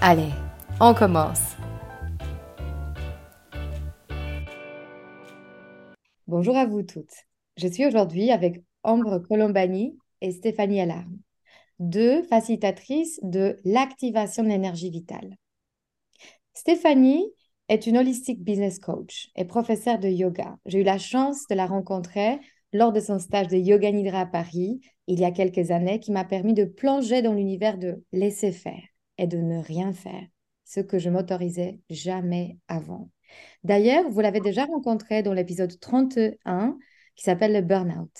Allez, on commence. Bonjour à vous toutes. Je suis aujourd'hui avec Ambre Colombani et Stéphanie Alarme, deux facilitatrices de l'activation de l'énergie vitale. Stéphanie est une holistic business coach et professeure de yoga. J'ai eu la chance de la rencontrer lors de son stage de Yoga Nidra à Paris il y a quelques années qui m'a permis de plonger dans l'univers de laisser faire de ne rien faire, ce que je m'autorisais jamais avant. D'ailleurs, vous l'avez déjà rencontré dans l'épisode 31 qui s'appelle le Burnout.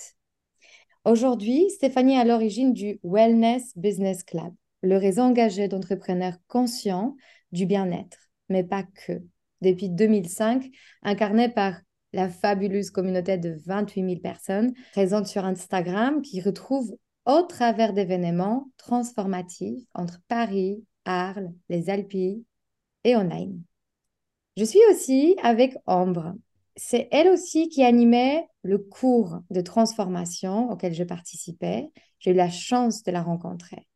Aujourd'hui, Stéphanie est à l'origine du Wellness Business Club, le réseau engagé d'entrepreneurs conscients du bien-être, mais pas que. Depuis 2005, incarné par la fabuleuse communauté de 28 000 personnes présentes sur Instagram qui retrouvent au travers d'événements transformatifs entre Paris, Arles, les Alpes et online. Je suis aussi avec Ambre. C'est elle aussi qui animait le cours de transformation auquel je participais. J'ai eu la chance de la rencontrer.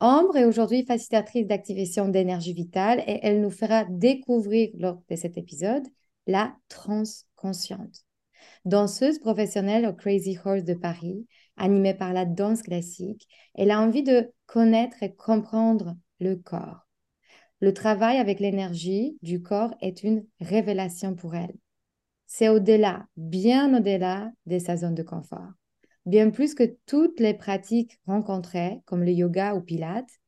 Ambre est aujourd'hui facilitatrice d'activation d'énergie vitale et elle nous fera découvrir lors de cet épisode la transconsciente. Danseuse professionnelle au Crazy Horse de Paris, animée par la danse classique, elle a envie de connaître et comprendre le corps. Le travail avec l'énergie du corps est une révélation pour elle. C'est au-delà, bien au-delà de sa zone de confort. Bien plus que toutes les pratiques rencontrées, comme le yoga ou Pilates,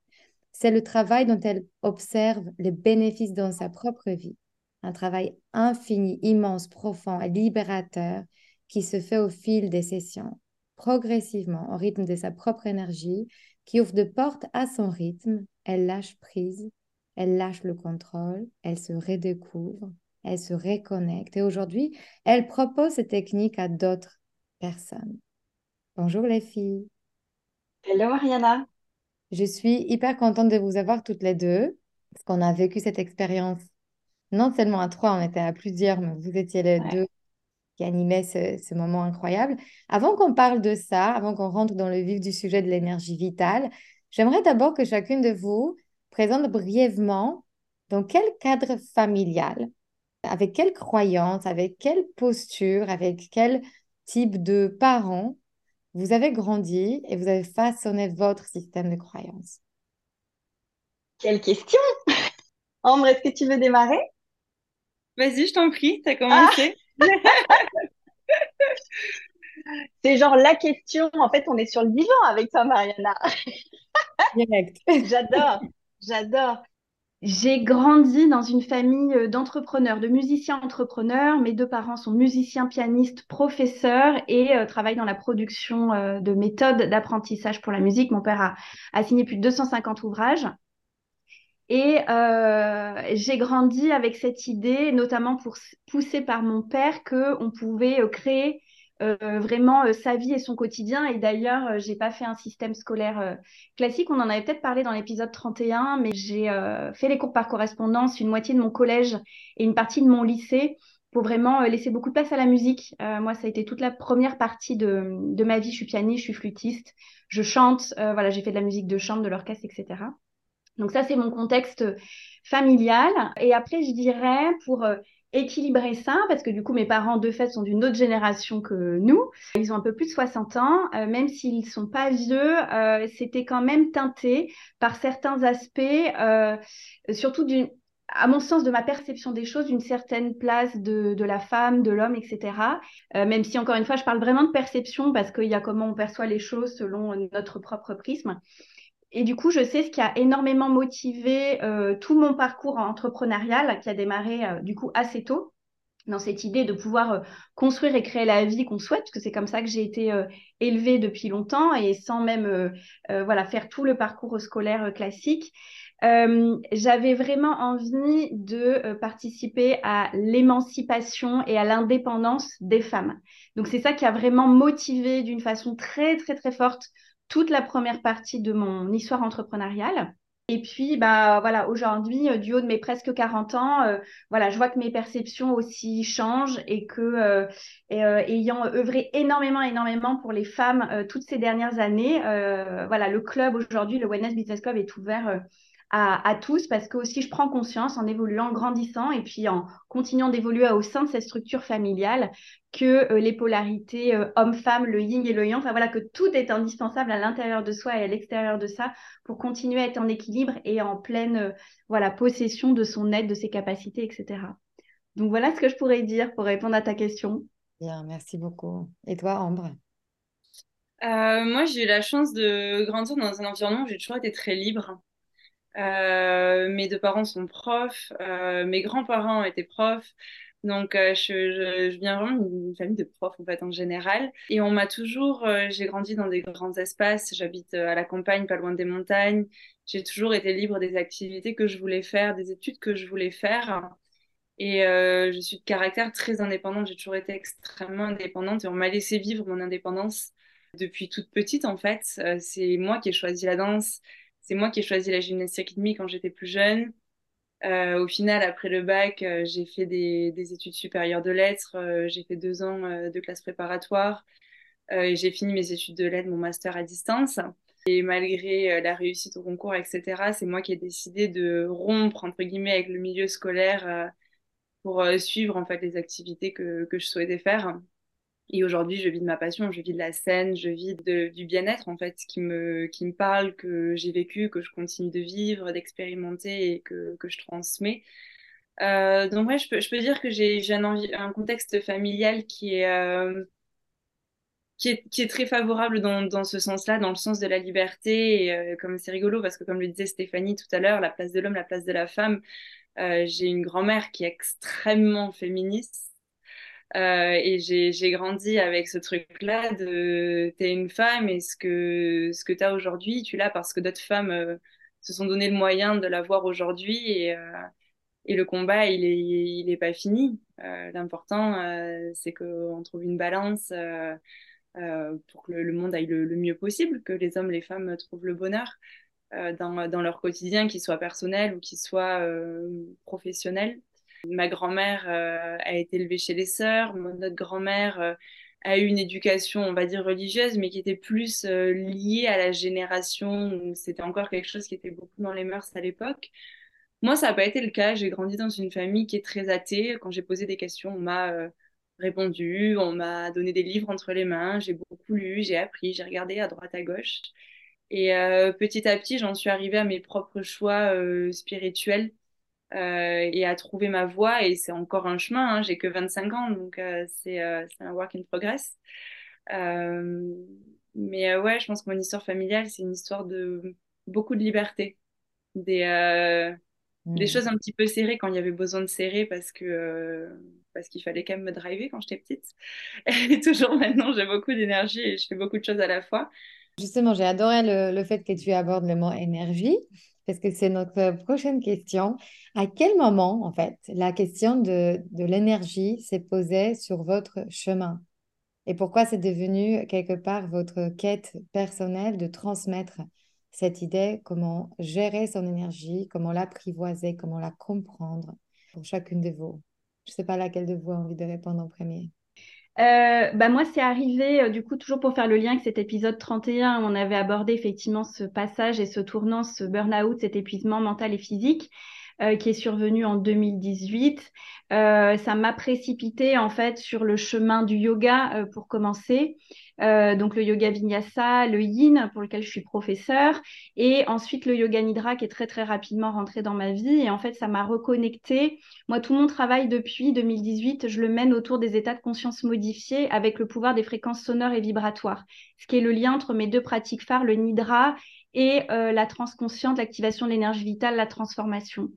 c'est le travail dont elle observe les bénéfices dans sa propre vie. Un travail infini, immense, profond et libérateur qui se fait au fil des sessions, progressivement, au rythme de sa propre énergie, qui ouvre de portes à son rythme elle lâche prise, elle lâche le contrôle, elle se redécouvre, elle se reconnecte. Et aujourd'hui, elle propose ces techniques à d'autres personnes. Bonjour les filles. Hello Mariana. Je suis hyper contente de vous avoir toutes les deux, parce qu'on a vécu cette expérience non seulement à trois, on était à plusieurs, mais vous étiez les deux qui animaient ce, ce moment incroyable. Avant qu'on parle de ça, avant qu'on rentre dans le vif du sujet de l'énergie vitale, J'aimerais d'abord que chacune de vous présente brièvement dans quel cadre familial, avec quelle croyance, avec quelle posture, avec quel type de parents vous avez grandi et vous avez façonné votre système de croyance. Quelle question Ambre, est-ce que tu veux démarrer? Vas-y, je t'en prie, tu as commencé. C'est genre la question, en fait, on est sur le divan avec toi, Mariana. J'adore, j'adore. J'ai grandi dans une famille euh, d'entrepreneurs, de musiciens entrepreneurs. Mes deux parents sont musiciens, pianistes, professeurs et euh, travaillent dans la production euh, de méthodes d'apprentissage pour la musique. Mon père a, signé plus de 250 ouvrages. Et j'ai grandi avec cette idée, notamment pour, poussée par mon père, qu'on pouvait créer euh, vraiment euh, sa vie et son quotidien. Et d'ailleurs, euh, j'ai pas fait un système scolaire classique. On en avait peut-être parlé dans l'épisode 31, mais j'ai fait les cours par correspondance, une moitié de mon collège et une partie de mon lycée pour vraiment laisser beaucoup de place à la musique. moi, ça a été toute la première partie de, de, ma vie. Je suis pianiste, je suis flûtiste, je chante. voilà, j'ai fait de la musique de chambre, de l'orchestre, etc. Donc ça, c'est mon contexte familial. Et après, je dirais, pour équilibré ça parce que du coup mes parents de fait sont d'une autre génération que nous. Ils ont un peu plus de 60 ans, euh, même s'ils sont pas vieux, euh, c'était quand même teinté par certains aspects, euh, surtout d'une à mon sens, de ma perception des choses, d'une certaine place de, de, la femme, de l'homme, etc. même si, encore une fois, je parle vraiment de perception parce qu'il y a comment on perçoit les choses selon notre propre prisme. Et du coup, je sais ce qui a énormément motivé euh, tout mon parcours entrepreneurial qui a démarré euh, du coup assez tôt dans cette idée de pouvoir euh, construire et créer la vie qu'on souhaite, parce que c'est comme ça que j'ai été élevée depuis longtemps et sans même voilà faire tout le parcours scolaire classique. J'avais vraiment envie de participer à l'émancipation et à l'indépendance des femmes. Donc c'est ça qui a vraiment motivé d'une façon très très très forte toute la première partie de mon histoire entrepreneuriale. Et puis, bah, voilà, aujourd'hui, euh, du haut de mes presque 40 ans, euh, voilà, je vois que mes perceptions aussi changent et que, euh, ayant œuvré énormément, énormément pour les femmes toutes ces dernières années, voilà, le club aujourd'hui, le Wellness Business Club est ouvert à, tous parce que aussi je prends conscience en évoluant, en grandissant et puis en continuant d'évoluer au sein de cette structure familiale que euh, les polarités euh, homme-femme, le yin et le yang, enfin voilà, que tout est indispensable à l'intérieur de soi et à l'extérieur de ça pour continuer à être en équilibre et en pleine euh, voilà, possession de son être, de ses capacités, etc. Donc voilà ce que je pourrais dire pour répondre à ta question. Bien, merci beaucoup. Et toi, Ambre? Moi, j'ai eu la chance de grandir dans un environnement où j'ai toujours été très libre. Euh, mes deux parents sont profs, euh, mes grands-parents étaient profs. Donc, euh, je, viens vraiment d'une famille de profs, en fait, en général. Et on m'a toujours... j'ai grandi dans des grands espaces. J'habite à la campagne, pas loin des montagnes. J'ai toujours été libre des activités que je voulais faire, des études que je voulais faire. Et je suis de caractère très indépendante. J'ai toujours été extrêmement indépendante et on m'a laissé vivre mon indépendance depuis toute petite, en fait. c'est moi qui ai choisi la danse c'est moi qui ai choisi la gymnastique rythmique quand j'étais plus jeune. Euh, au final, après le bac, euh, j'ai fait des, études supérieures de lettres. Euh, j'ai fait deux ans de classe préparatoire. et j'ai fini mes études de lettres, mon master à distance. Et malgré la réussite au concours, etc., c'est moi qui ai décidé de rompre, entre guillemets, avec le milieu scolaire pour suivre, en fait, les activités que, que je souhaitais faire. Et aujourd'hui, je vis de ma passion, je vis de la scène, je vis du bien-être en fait, qui me, qui me parle, que j'ai vécu, que je continue de vivre, d'expérimenter et que, je transmets. Euh, donc ouais, je peux, dire que j'ai un, contexte familial qui est, euh, très favorable dans, dans ce sens-là, dans le sens de la liberté. Et, euh, comme c'est rigolo, parce que comme le disait Stéphanie tout à l'heure, la place de l'homme, la place de la femme, j'ai une grand-mère qui est extrêmement féministe euh, et j'ai grandi avec ce truc-là de t'es une femme et ce que, ce que tu as aujourd'hui, tu l'as parce que d'autres femmes euh, se sont donné le moyen de l'avoir aujourd'hui et, euh, et le combat, il est, il est pas fini. L'important, c'est qu'on trouve une balance pour que le, monde aille le, le, mieux possible, que les hommes, les femmes trouvent le bonheur dans, dans leur quotidien, qu'il soit personnel ou qu'il soit professionnel. Ma grand-mère euh, a été élevée chez les sœurs, notre grand-mère euh, a eu une éducation, on va dire, religieuse, mais qui était plus euh, liée à la génération où c'était encore quelque chose qui était beaucoup dans les mœurs à l'époque. Moi, ça n'a pas été le cas. J'ai grandi dans une famille qui est très athée. Quand j'ai posé des questions, on m'a répondu, on m'a donné des livres entre les mains, j'ai beaucoup lu, j'ai appris, j'ai regardé à droite, à gauche. Et petit à petit, j'en suis arrivée à mes propres choix spirituels et à trouver ma voie. Et c'est encore un chemin, hein. j'ai que 25 ans, donc euh, c'est euh, un work in progress. mais ouais, je pense que mon histoire familiale, c'est une histoire de beaucoup de liberté. Des, des hmm. choses un petit peu serrées quand il y avait besoin de serrer parce que parce qu'il fallait quand même me driver quand j'étais petite. Et toujours maintenant, j'ai beaucoup d'énergie et je fais beaucoup de choses à la fois. Justement, j'ai adoré le, le, fait que tu abordes le mot énergie parce que c'est notre prochaine question. À quel moment, en fait, la question de, de l'énergie s'est posée sur votre chemin? Et pourquoi c'est devenu quelque part votre quête personnelle de transmettre cette idée, comment gérer son énergie, comment l'apprivoiser, comment la comprendre pour chacune de vous? Je ne sais pas laquelle de vous a envie de répondre en premier. Euh, bah moi, c'est arrivé, euh, du coup, toujours pour faire le lien avec cet épisode 31, où on avait abordé effectivement ce passage et ce tournant, ce burn-out, cet épuisement mental et physique. Qui est survenu en 2018. ça m'a précipité en fait sur le chemin du yoga pour commencer. Euh, donc le yoga vinyasa, le yin pour lequel je suis professeur, et ensuite le yoga nidra qui est très très rapidement rentré dans ma vie. Et en fait, ça m'a reconnecté. Moi, tout mon travail depuis 2018, je le mène autour des états de conscience modifiés avec le pouvoir des fréquences sonores et vibratoires, ce qui est le lien entre mes deux pratiques phares, le nidra et euh, la transconsciente, l'activation de l'énergie vitale, la transformation.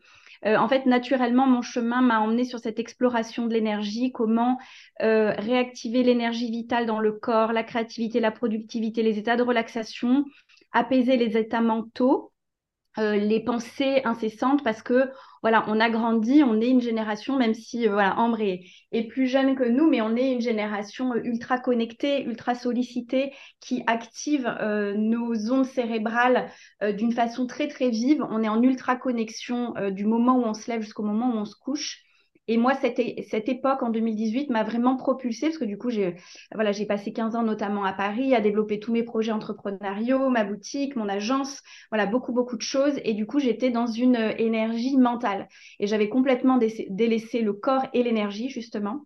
Euh, en fait, naturellement, mon chemin m'a emmené sur cette exploration de l'énergie, comment euh, réactiver l'énergie vitale dans le corps, la créativité, la productivité, les états de relaxation, apaiser les états mentaux les pensées incessantes parce que voilà, on a grandi, on est une génération, même si euh, voilà, Ambre est, plus jeune que nous, mais on est une génération euh, ultra connectée, ultra sollicitée, qui active nos ondes cérébrales d'une façon très très vive. On est en ultra connexion du moment où on se lève jusqu'au moment où on se couche. Et moi, cette, cette époque en 2018 m'a vraiment propulsée parce que du coup, j'ai voilà, j'ai passé 15 ans notamment à Paris à développer tous mes projets entrepreneuriaux, ma boutique, mon agence, voilà, beaucoup, beaucoup de choses. Et du coup, j'étais dans une euh, énergie mentale. Et j'avais complètement délaissé le corps et l'énergie, justement.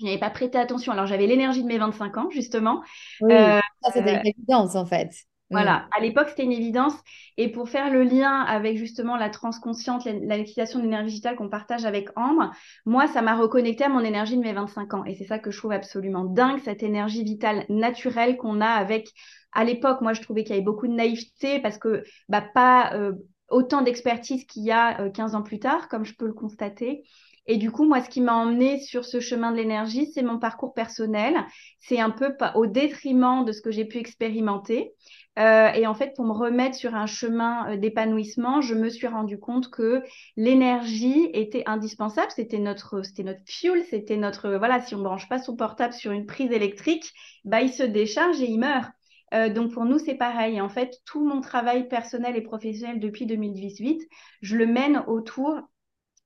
Je n'avais pas prêté attention. Alors, j'avais l'énergie de mes 25 ans, justement. Oui, euh, ça, c'était une évidence, en fait. Voilà, mm. à l'époque, c'était une évidence. Et pour faire le lien avec justement la transconsciente, l'utilisation de l'énergie digitale qu'on partage avec Ambre, moi, ça m'a reconnecté à mon énergie de mes 25 ans. Et c'est ça que je trouve absolument dingue, cette énergie vitale naturelle qu'on a avec. À l'époque, moi, je trouvais qu'il y avait beaucoup de naïveté parce que bah, pas euh, autant d'expertise qu'il y a 15 euh, ans plus tard, comme je peux le constater. Et du coup, moi, ce qui m'a emmené sur ce chemin de l'énergie, c'est mon parcours personnel. C'est un peu au détriment de ce que j'ai pu expérimenter. Euh, et en fait, pour me remettre sur un chemin euh, d'épanouissement, je me suis rendu compte que l'énergie était indispensable. C'était notre, c'était notre fuel, c'était notre, voilà, si on branche pas son portable sur une prise électrique, bah, il se décharge et il meurt. Euh, donc pour nous, c'est pareil. En fait, tout mon travail personnel et professionnel depuis 2018, je le mène autour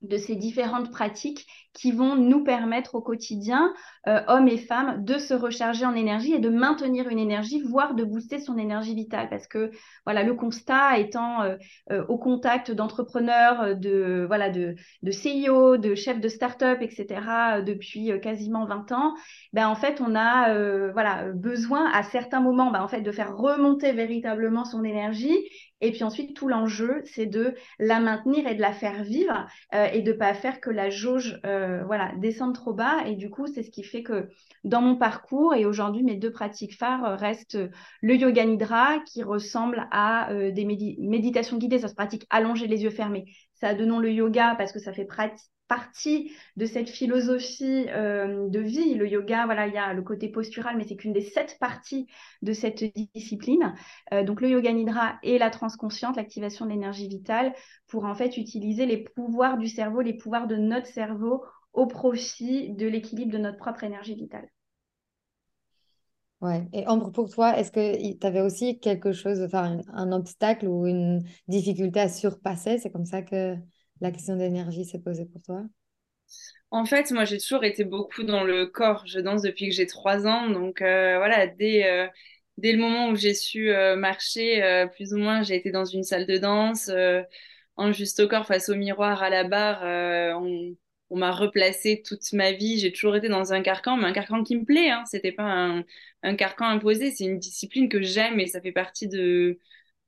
de ces différentes pratiques qui vont nous permettre au quotidien, euh, hommes et femmes, de se recharger en énergie et de maintenir une énergie, voire de booster son énergie vitale. Parce que voilà, le constat étant euh, euh, au contact d'entrepreneurs, de voilà, de, CEO, de chefs de start-up, etc. depuis quasiment 20 ans, ben en fait, on a voilà besoin à certains moments, ben, en fait, de faire remonter véritablement son énergie et puis ensuite, tout l'enjeu, c'est de la maintenir et de la faire vivre euh, et de ne pas faire que la jauge euh, voilà, descende trop bas. Et du coup, c'est ce qui fait que dans mon parcours, et aujourd'hui, mes deux pratiques phares restent le yoga nidra, qui ressemble à euh, des méditations guidées. Ça se pratique allongé les yeux fermés. Ça a de nom le yoga parce que ça fait partie de cette philosophie euh, de vie. Le yoga, voilà, il y a le côté postural, mais c'est qu'une des sept parties de cette discipline. Euh, donc le yoga nidra et la transconsciente, l'activation de l'énergie vitale, pour en fait utiliser les pouvoirs du cerveau, les pouvoirs de notre cerveau au profit de l'équilibre de notre propre énergie vitale. Ouais. Et Ambre, pour toi, est-ce que tu avais aussi quelque chose, enfin, un, obstacle ou une difficulté à surpasser? C'est comme ça que la question d'énergie s'est posée pour toi? En fait, moi, j'ai toujours été beaucoup dans le corps. Je danse depuis que j'ai trois ans. Donc, euh, voilà, dès, euh, dès le moment où j'ai su euh, marcher, plus ou moins, j'ai été dans une salle de danse, en juste au corps, face au miroir, à la barre. on m'a replacé toute ma vie. J'ai toujours été dans un carcan, mais un carcan qui me plaît. Hein. C'était pas un, un, carcan imposé. C'est une discipline que j'aime et ça fait partie de,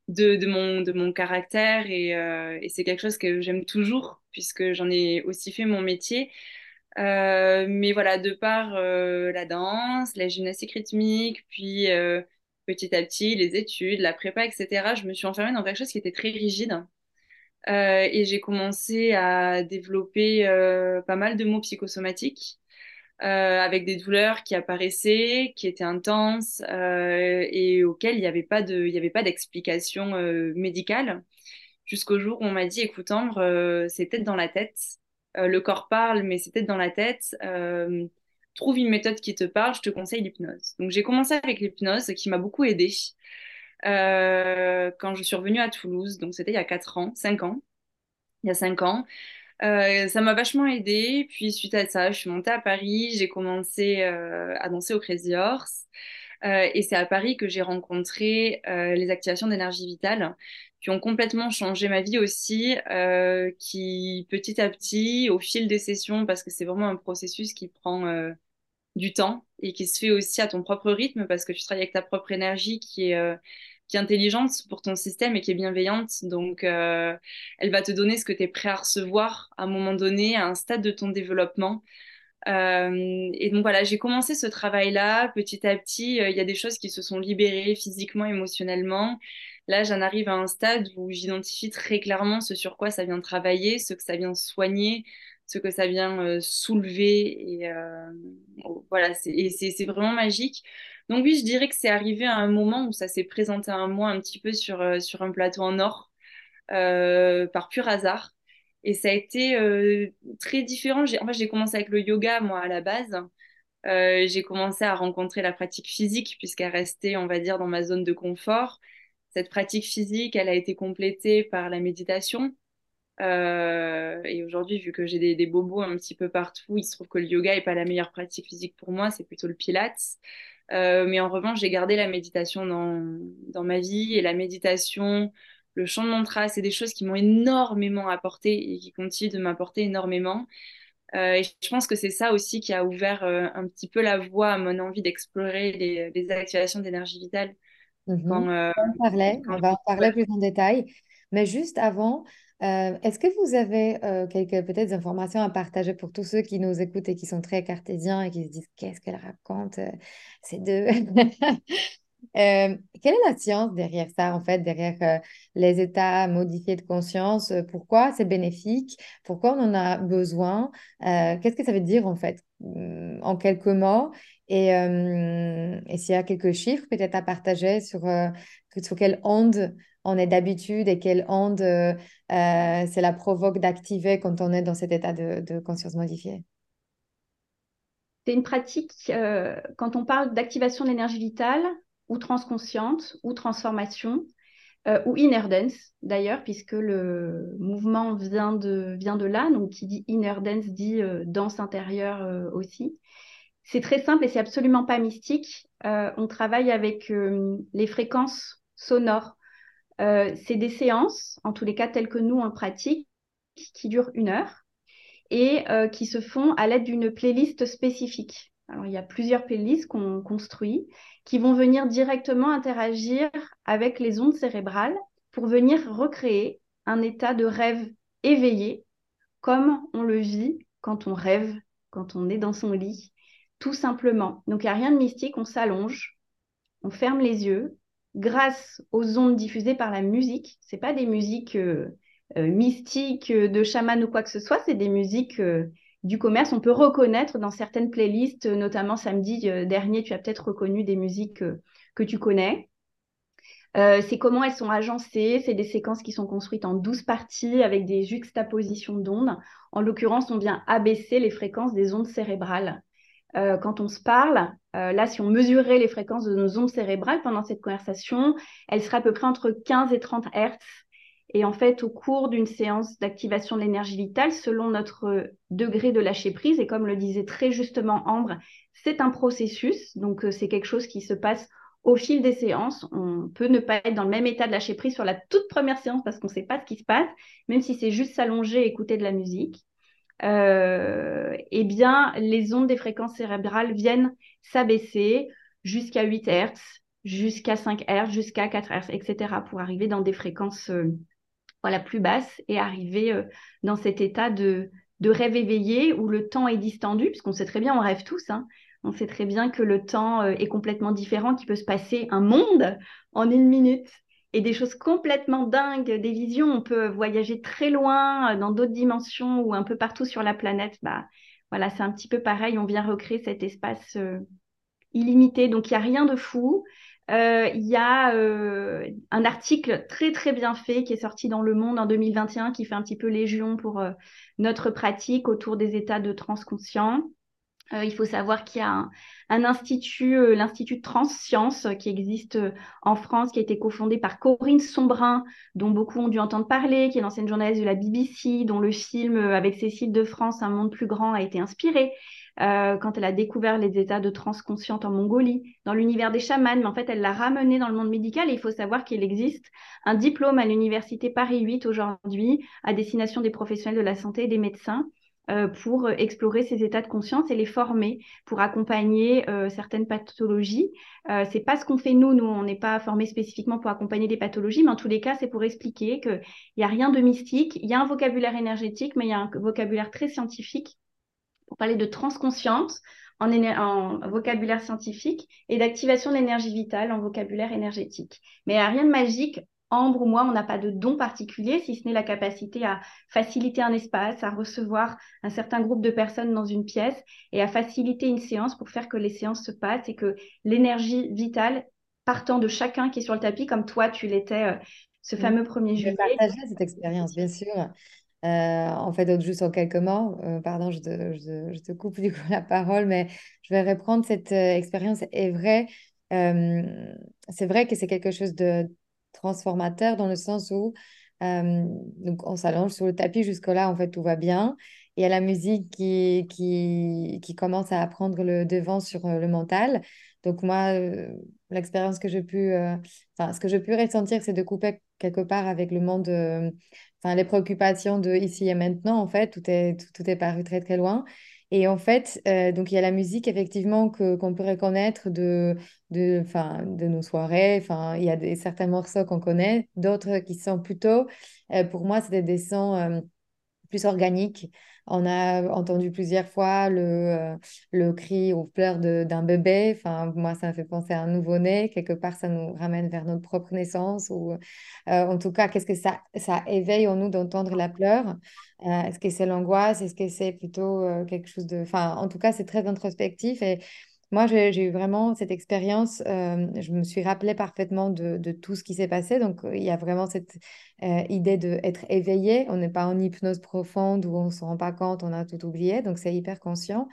de, mon, de mon caractère euh, et, c'est quelque chose que j'aime toujours puisque j'en ai aussi fait mon métier. Euh, mais voilà, de par euh, la danse, la gymnastique rythmique, puis petit à petit les études, la prépa, etc., je me suis enfermée dans quelque chose qui était très rigide. Euh, et j'ai commencé à développer euh, pas mal de mots psychosomatiques euh, avec des douleurs qui apparaissaient, qui étaient intenses et auxquelles il n'y avait pas de, il y avait pas d'explication médicale. Jusqu'au jour où on m'a dit, écoute Ambre, c'est peut-être dans la tête. le corps parle, mais c'est peut-être dans la tête trouve une méthode qui te parle, je te conseille l'hypnose. Donc j'ai commencé avec l'hypnose qui m'a beaucoup aidée. Euh, quand je suis revenue à Toulouse. Donc, c'était il y a 4 ans, 5 ans. Il y a 5 ans. Euh, ça m'a vachement aidée. Puis, suite à ça, je suis montée à Paris. J'ai commencé euh, à danser au Crazy Horse. et c'est à Paris que j'ai rencontré les activations d'énergie vitale qui ont complètement changé ma vie aussi, qui petit à petit, au fil des sessions, parce que c'est vraiment un processus qui prend du temps et qui se fait aussi à ton propre rythme parce que tu travailles avec ta propre énergie qui est qui est intelligente pour ton système et qui est bienveillante. Donc, euh, elle va te donner ce que tu es prêt à recevoir à un moment donné, à un stade de ton développement. Euh, et donc voilà, j'ai commencé ce travail-là petit à petit. Euh, il y a des choses qui se sont libérées physiquement, émotionnellement. Là, j'en arrive à un stade où j'identifie très clairement ce sur quoi ça vient travailler, ce que ça vient soigner, ce que ça vient soulever. Et voilà, c'est vraiment magique. Donc oui, je dirais que c'est arrivé à un moment où ça s'est présenté à moi un petit peu sur, euh, sur un plateau en or, euh, par pur hasard. Et ça a été euh, très différent. En fait, j'ai commencé avec le yoga, moi, à la base. j'ai commencé à rencontrer la pratique physique, puisqu'elle restait, on va dire, dans ma zone de confort. Cette pratique physique, elle a été complétée par la méditation. et aujourd'hui, vu que j'ai des, bobos un petit peu partout, il se trouve que le yoga n'est pas la meilleure pratique physique pour moi, c'est plutôt le pilates. Euh, mais en revanche, j'ai gardé la méditation dans, dans ma vie et la méditation, le chant de mantra, c'est des choses qui m'ont énormément apporté et qui continuent de m'apporter énormément. Euh, et je pense que c'est ça aussi qui a ouvert euh, un petit peu la voie à mon envie d'explorer les, les, activations d'énergie vitale. On, en parlait, on va en parler plus en détail. Mais juste avant, euh, est-ce que vous avez euh, quelques peut-être informations à partager pour tous ceux qui nous écoutent et qui sont très cartésiens et qui se disent qu'est-ce qu'elle raconte euh, ces deux? Quelle est la science derrière ça, en fait, derrière les états modifiés de conscience? Pourquoi c'est bénéfique? Pourquoi on en a besoin? Qu'est-ce que ça veut dire, en fait, mm, en quelques mots? Et, et s'il y a quelques chiffres peut-être à partager sur, sur quelle onde on est d'habitude et quelle onde euh, euh, cela provoque d'activer quand on est dans cet état de, conscience modifiée C'est une pratique, euh, quand on parle d'activation d'énergie vitale, ou transconsciente, ou transformation, ou inner dance d'ailleurs, puisque le mouvement vient de, vient de là, donc qui dit inner dance dit danse intérieure aussi. C'est très simple et c'est absolument pas mystique. on travaille avec les fréquences sonores euh, c'est des séances, en tous les cas telles que nous on le pratique, qui durent une heure et euh, qui se font à l'aide d'une playlist spécifique. Alors il y a plusieurs playlists qu'on construit qui vont venir directement interagir avec les ondes cérébrales pour venir recréer un état de rêve éveillé comme on le vit quand on rêve, quand on est dans son lit, tout simplement. Donc il n'y a rien de mystique, on s'allonge, on ferme les yeux grâce aux ondes diffusées par la musique. C'est pas des musiques euh, euh, mystiques euh, de chaman ou quoi que ce soit, c'est des musiques du commerce. On peut reconnaître dans certaines playlists, notamment samedi dernier, tu as peut-être reconnu des musiques que tu connais. c'est comment elles sont agencées, c'est des séquences qui sont construites en 12 parties avec des juxtapositions d'ondes. En l'occurrence, on vient abaisser les fréquences des ondes cérébrales. Quand on se parle, euh, là, si on mesurait les fréquences de nos ondes cérébrales pendant cette conversation, elles seraient à peu près entre 15 et 30 Hertz. Et en fait, au cours d'une séance d'activation de l'énergie vitale, selon notre degré de lâcher prise, et comme le disait très justement Ambre, c'est un processus, donc euh, c'est quelque chose qui se passe au fil des séances. On peut ne pas être dans le même état de lâcher prise sur la toute première séance parce qu'on ne sait pas ce qui se passe, même si c'est juste s'allonger et écouter de la musique. Euh, eh bien, les ondes des fréquences cérébrales viennent s'abaisser jusqu'à 8 Hz, jusqu'à 5 Hz, jusqu'à 4 Hz, etc., pour arriver dans des fréquences euh, voilà, plus basses et arriver euh, dans cet état de, rêve éveillé où le temps est distendu, puisqu'on sait très bien, on rêve tous, hein. on sait très bien que le temps est complètement différent, qu'il peut se passer un monde en une minute et des choses complètement dingues, des visions. On peut voyager très loin euh, dans d'autres dimensions ou un peu partout sur la planète. Bah, voilà, c'est un petit peu pareil. On vient recréer cet espace euh, illimité. Donc, il n'y a rien de fou. Euh, il y a un article très très bien fait qui est sorti dans Le Monde en 2021 qui fait un petit peu légion pour notre pratique autour des états de transconscient. Euh, il faut savoir qu'il y a un, institut, euh, l'Institut Transsciences, euh, qui existe en France, qui a été cofondé par Corinne Sombrin, dont beaucoup ont dû entendre parler, qui est l'ancienne journaliste de la BBC, dont le film avec Cécile de France, Un monde plus grand, a été inspiré. quand elle a découvert les états de transconsciente en Mongolie, dans l'univers des chamans, mais en fait, elle l'a ramené dans le monde médical. Et il faut savoir qu'il existe un diplôme à l'université Paris 8 aujourd'hui à destination des professionnels de la santé et des médecins euh, pour explorer ces états de conscience et les former pour accompagner euh, certaines pathologies. Euh, c'est pas ce qu'on fait nous, nous on n'est pas formé spécifiquement pour accompagner des pathologies, mais en tous les cas c'est pour expliquer qu'il n'y a rien de mystique, il y a un vocabulaire énergétique, mais il y a un vocabulaire très scientifique pour parler de transconscience en, en vocabulaire scientifique et d'activation de l'énergie vitale en vocabulaire énergétique. Mais il n'y a rien de magique Ambre ou moi, on n'a pas de don particulier, si ce n'est la capacité à faciliter un espace, à recevoir un certain groupe de personnes dans une pièce et à faciliter une séance pour faire que les séances se passent et que l'énergie vitale partant de chacun qui est sur le tapis, comme toi, tu l'étais euh, ce fameux premier er juillet. Je partager cette expérience, bien sûr. Euh, en fait, juste en quelques mots, euh, pardon, je te, je, te, coupe du coup la parole, mais je vais reprendre cette expérience. Est vrai, c'est vrai que c'est quelque chose de transformateur dans le sens où euh, donc on s'allonge sur le tapis jusque-là, en fait, tout va bien. Il y a la musique qui, qui, qui commence à prendre le devant sur euh, le mental. Donc moi, euh, l'expérience que j'ai pu, enfin, ce que j'ai pu ressentir, c'est de couper quelque part avec le monde, enfin, les préoccupations de ici et maintenant, en fait, tout est, tout, tout est paru très, très loin. Et en fait, euh, donc il y a la musique effectivement que qu'on peut reconnaître de de de nos soirées. Enfin, il y a des, certains morceaux qu'on connaît, d'autres qui sont plutôt, euh, pour moi, c'était des sons euh, plus organiques. On a entendu plusieurs fois le, euh, le cri ou pleurs d'un bébé. Enfin, moi, ça me fait penser à un nouveau-né. Quelque part, ça nous ramène vers notre propre naissance. Ou, euh, en tout cas, qu'est-ce que ça, ça éveille en nous d'entendre la pleure euh, Est-ce que c'est l'angoisse? Est-ce que c'est plutôt quelque chose de... Enfin, en tout cas, c'est très introspectif. Et moi, j'ai eu vraiment cette expérience. Euh, je me suis rappelée parfaitement de, tout ce qui s'est passé. Donc, il y a vraiment cette euh, idée d'être éveillé. On n'est pas en hypnose profonde où on ne se rend pas compte, on a tout oublié. Donc, c'est hyper conscient.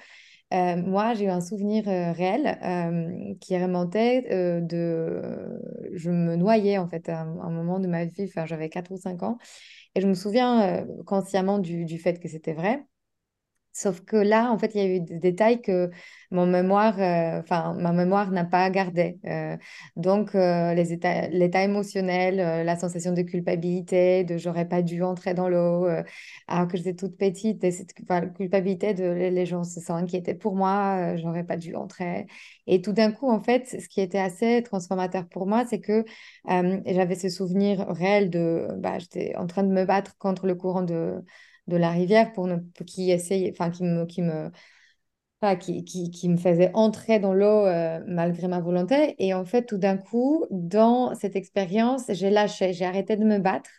Euh, moi, j'ai eu un souvenir réel qui remontait de... Je me noyais, en fait, à un, moment de ma vie. Enfin, j'avais 4 ou 5 ans. Et je me souviens consciemment du fait que c'était vrai. Sauf que là, en fait, il y a eu des détails que mon mémoire, euh, enfin, ma mémoire n'a pas gardé. Euh, donc, euh, les états, l'état émotionnel, la sensation de culpabilité, de j'aurais pas dû entrer dans l'eau, alors que j'étais toute petite, et cette culpabilité de les gens se sont inquiétés pour moi, j'aurais pas dû entrer. Et tout d'un coup, en fait, ce qui était assez transformateur pour moi, c'est que j'avais ce souvenir réel de, bah, j'étais en train de me battre contre le courant de de la rivière pour ne, qui essaye, enfin qui me, qui me, qui, qui, qui, me faisait entrer dans l'eau euh, malgré ma volonté. Et en fait, tout d'un coup, dans cette expérience, j'ai lâché, j'ai arrêté de me battre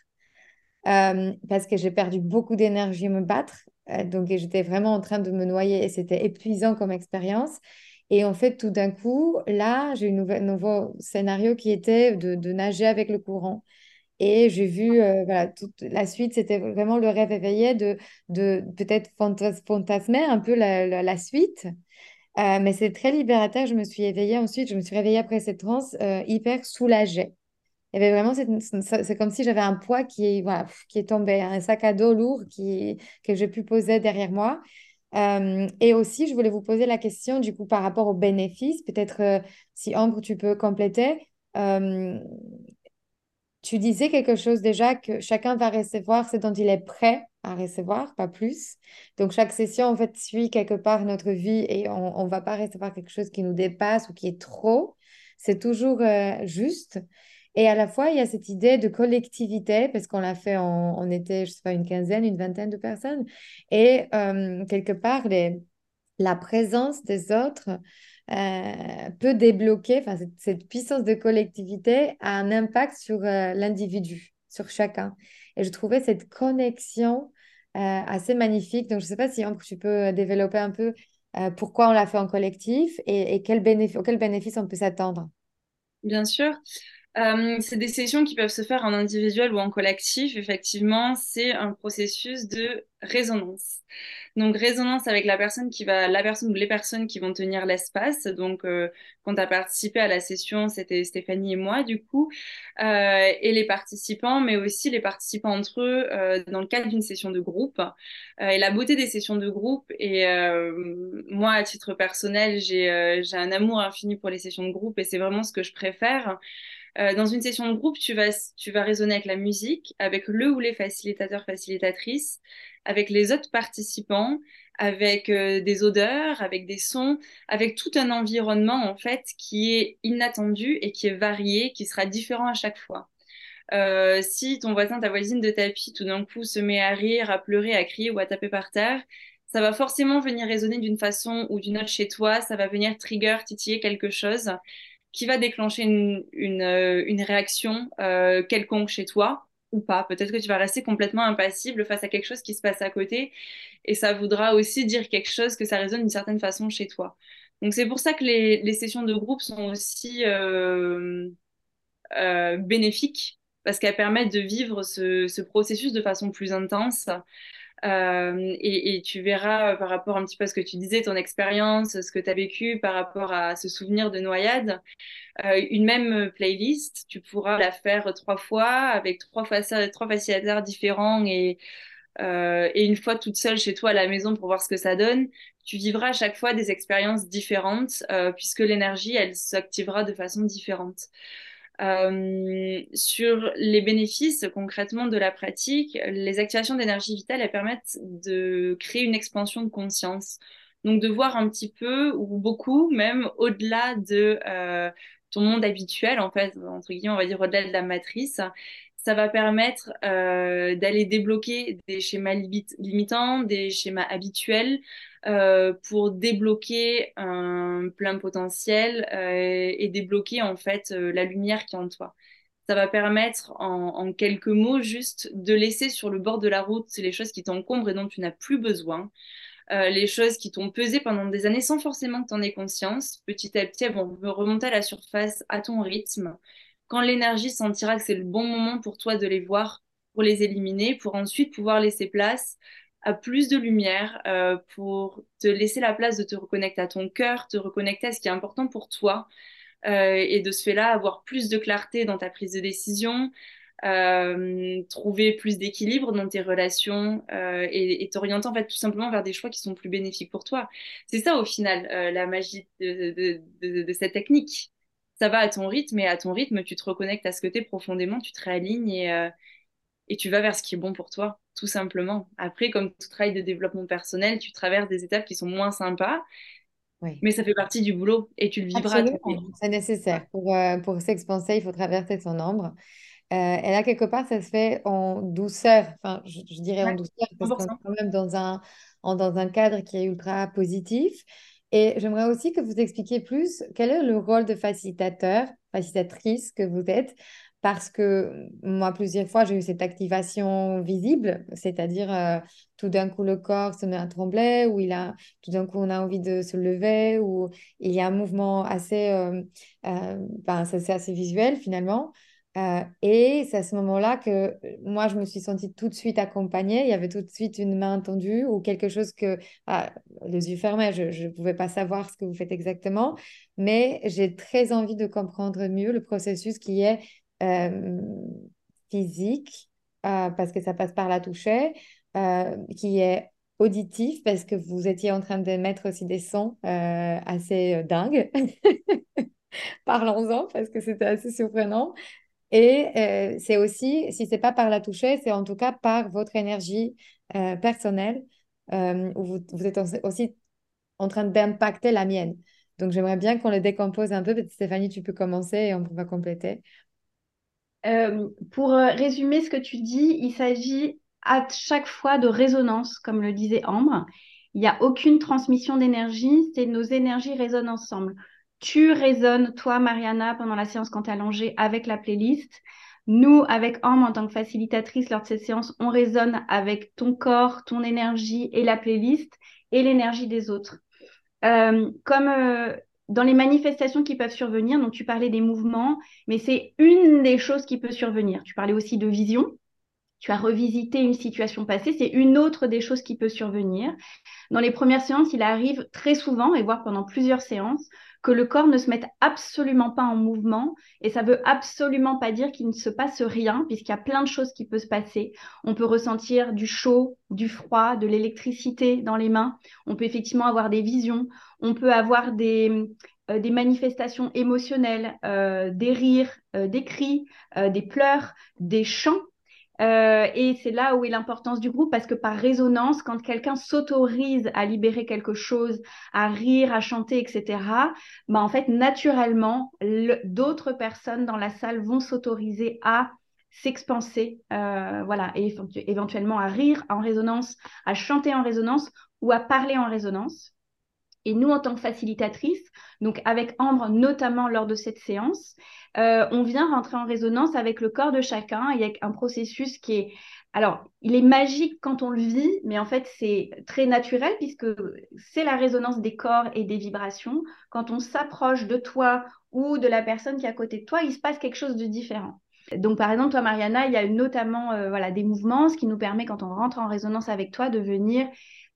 euh, parce que j'ai perdu beaucoup d'énergie à me battre. Euh, donc, j'étais vraiment en train de me noyer et c'était épuisant comme expérience. Et en fait, tout d'un coup, là, j'ai un nouveau scénario qui était de, de nager avec le courant. Et j'ai vu, euh, voilà, toute la suite, c'était vraiment le rêve éveillé de, de peut-être fantasmer un peu la, la, suite. Euh, mais c'est très libérateur. Je me suis éveillée ensuite, je me suis réveillée après cette transe euh, hyper soulagée. Y avait vraiment, c'est comme si j'avais un poids qui, voilà, qui est tombé, un sac à dos lourd qui, que j'ai pu poser derrière moi. et aussi, je voulais vous poser la question, du coup, par rapport aux bénéfices. Peut-être, si Ambre, tu peux compléter. Tu disais quelque chose déjà que chacun va recevoir ce dont il est prêt à recevoir, pas plus. Donc chaque session, en fait, suit quelque part notre vie et on ne va pas recevoir quelque chose qui nous dépasse ou qui est trop. C'est toujours euh, juste. Et à la fois, il y a cette idée de collectivité, parce qu'on l'a fait, en, on était, je sais pas, une quinzaine, une vingtaine de personnes. Et euh, quelque part, les, la présence des autres euh, peut débloquer, cette, puissance de collectivité a un impact sur euh, l'individu, sur chacun. Et je trouvais cette connexion euh, assez magnifique. Donc, je ne sais pas si tu peux développer un peu pourquoi on l'a fait en collectif et, et quel auquel bénéfice on peut s'attendre? Bien sûr. Euh, c'est des sessions qui peuvent se faire en individuel ou en collectif. Effectivement, c'est un processus de résonance. Donc résonance avec la personne qui va, la personne ou les personnes qui vont tenir l'espace. Donc euh, quand tu as participé à la session, c'était Stéphanie et moi du coup, euh, et les participants, mais aussi les participants entre eux euh, dans le cadre d'une session de groupe. Euh, et la beauté des sessions de groupe, et euh, moi à titre personnel, j'ai j'ai un amour infini pour les sessions de groupe et c'est vraiment ce que je préfère. Euh, dans une session de groupe, tu vas, tu vas raisonner avec la musique, avec le ou les facilitateurs, facilitatrices, avec les autres participants, avec euh, des odeurs, avec des sons, avec tout un environnement en fait qui est inattendu et qui est varié, qui sera différent à chaque fois. Euh, si ton voisin, ta voisine de tapis, tout d'un coup se met à rire, à pleurer, à crier ou à taper par terre, ça va forcément venir résonner d'une façon ou d'une autre chez toi, ça va venir trigger, titiller quelque chose qui va déclencher une, euh, réaction euh, quelconque chez toi ou pas. Peut-être que tu vas rester complètement impassible face à quelque chose qui se passe à côté et ça voudra aussi dire quelque chose que ça résonne d'une certaine façon chez toi. Donc c'est pour ça que les, sessions de groupe sont aussi euh, bénéfiques parce qu'elles permettent de vivre ce, processus de façon plus intense. Euh, et, tu verras euh, par rapport un petit peu à ce que tu disais, ton expérience, ce que tu as vécu par rapport à ce souvenir de noyade, euh, une même playlist, tu pourras la faire trois fois avec trois, trois facilitateurs différents et, et une fois toute seule chez toi à la maison pour voir ce que ça donne. Tu vivras à chaque fois des expériences différentes puisque l'énergie, elle s'activera de façon différente. Euh, sur les bénéfices concrètement de la pratique, les activations d'énergie vitale, elles permettent de créer une expansion de conscience. Donc de voir un petit peu ou beaucoup même au-delà de euh, ton monde habituel, en fait, entre guillemets, on va dire au-delà de la matrice. Ça va permettre euh, d'aller débloquer des schémas limitants, des schémas habituels, euh, pour débloquer un plein potentiel euh, et débloquer en fait la lumière qui est en toi. Ça va permettre en, quelques mots juste de laisser sur le bord de la route les choses qui t'encombrent et dont tu n'as plus besoin. Les choses qui t'ont pesé pendant des années sans forcément que tu en aies conscience. Petit à petit, elles vont remonter à la surface à ton rythme. Quand l'énergie sentira que c'est le bon moment pour toi de les voir, pour les éliminer, pour ensuite pouvoir laisser place à plus de lumière, euh, pour te laisser la place de te reconnecter à ton cœur, te reconnecter à ce qui est important pour toi, euh, et de ce fait-là, avoir plus de clarté dans ta prise de décision, euh, trouver plus d'équilibre dans tes relations et, t'orienter en fait tout simplement vers des choix qui sont plus bénéfiques pour toi. C'est ça au final la magie de, cette technique. Ça va à ton rythme et à ton rythme, tu te reconnectes à ce que tu es profondément, tu te réalignes et, euh, et tu vas vers ce qui est bon pour toi tout simplement. Après, comme tout travail de développement personnel, tu traverses des étapes qui sont moins sympas, oui. mais ça fait partie du boulot et tu le vivras. C'est nécessaire. Pour, euh, pour s'expanser, il faut traverser son ombre. Euh, et là, quelque part, ça se fait en douceur. Enfin, je, je dirais ouais, en douceur parce qu'on est quand même dans un, en, dans un cadre qui est ultra positif. Et j'aimerais aussi que vous expliquiez plus quel est le rôle de facilitateur, facilitatrice que vous êtes parce que moi, plusieurs fois, j'ai eu cette activation visible, c'est-à-dire euh, tout d'un coup, le corps se met à trembler, ou il a, tout d'un coup, on a envie de se lever, ou il y a un mouvement assez, euh, euh, ben, c'est assez visuel finalement. Euh, et c'est à ce moment-là que moi, je me suis sentie tout de suite accompagnée. Il y avait tout de suite une main tendue ou quelque chose que, ah, les yeux fermés, je ne pouvais pas savoir ce que vous faites exactement, mais j'ai très envie de comprendre mieux le processus qui est euh, physique, euh, parce que ça passe par la toucher, euh, qui est auditif, parce que vous étiez en train de mettre aussi des sons assez dingues. Parlons-en, parce que c'était assez surprenant. Et euh, c'est aussi, si c'est pas par la toucher, c'est en tout cas par votre énergie euh, personnelle, euh, où vous, êtes aussi en train d'impacter la mienne. Donc j'aimerais bien qu'on le décompose un peu. Stéphanie, tu peux commencer et on va compléter. Pour résumer ce que tu dis, il s'agit à chaque fois de résonance, comme le disait Ambre. Il n'y a aucune transmission d'énergie, c'est nos énergies résonnent ensemble. Tu résonnes, toi, Mariana, pendant la séance quand tu es allongée avec la playlist. Nous, avec Ambre, en tant que facilitatrice lors de cette séance, on résonne avec ton corps, ton énergie et la playlist et l'énergie des autres. Euh, comme dans les manifestations qui peuvent survenir, donc tu parlais des mouvements, mais c'est une des choses qui peut survenir. Tu parlais aussi de vision. Tu as revisité une situation passée, c'est une autre des choses qui peut survenir. Dans les premières séances, il arrive très souvent, et voire pendant plusieurs séances, que le corps ne se mette absolument pas en mouvement. Et ça veut absolument pas dire qu'il ne se passe rien, puisqu'il y a plein de choses qui peuvent se passer. On peut ressentir du chaud, du froid, de l'électricité dans les mains. On peut effectivement avoir des visions. On peut avoir des, euh, manifestations émotionnelles, euh, des rires, euh, des cris, des pleurs, des chants euh, et c'est là où est l'importance du groupe parce que par résonance, quand quelqu'un s'autorise à libérer quelque chose, à rire, à chanter, etc., bah en fait, naturellement, d'autres personnes dans la salle vont s'autoriser à s'expanser, euh, voilà, et éventuellement à rire en résonance, à chanter en résonance ou à parler en résonance. Et nous, en tant que facilitatrice, donc avec Ambre, notamment lors de cette séance, euh, on vient rentrer en résonance avec le corps de chacun. Il y a un processus qui est... Alors, il est magique quand on le vit, mais en fait, c'est très naturel puisque c'est la résonance des corps et des vibrations. Quand on s'approche de toi ou de la personne qui est à côté de toi, il se passe quelque chose de différent. Donc, par exemple, toi, Mariana, il y a notamment euh, voilà, des mouvements, ce qui nous permet, quand on rentre en résonance avec toi, de venir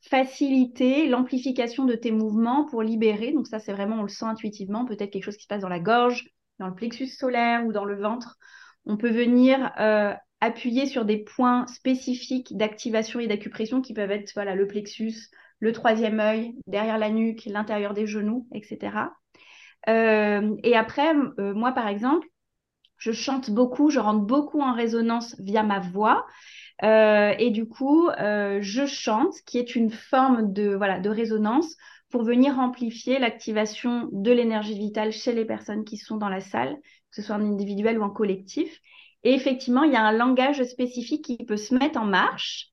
faciliter l'amplification de tes mouvements pour libérer. Donc ça, c'est vraiment, on le sent intuitivement, peut-être quelque chose qui se passe dans la gorge, dans le plexus solaire ou dans le ventre. On peut venir euh, appuyer sur des points spécifiques d'activation et d'acupression qui peuvent être voilà, le plexus, le troisième œil, derrière la nuque, l'intérieur des genoux, etc. Euh, et après, euh, moi, par exemple, je chante beaucoup, je rentre beaucoup en résonance via ma voix. Et du coup, je chante, qui est une forme de, voilà, de résonance pour venir amplifier l'activation de l'énergie vitale chez les personnes qui sont dans la salle, que ce soit en individuel ou en collectif. Et effectivement, il y a un langage spécifique qui peut se mettre en marche,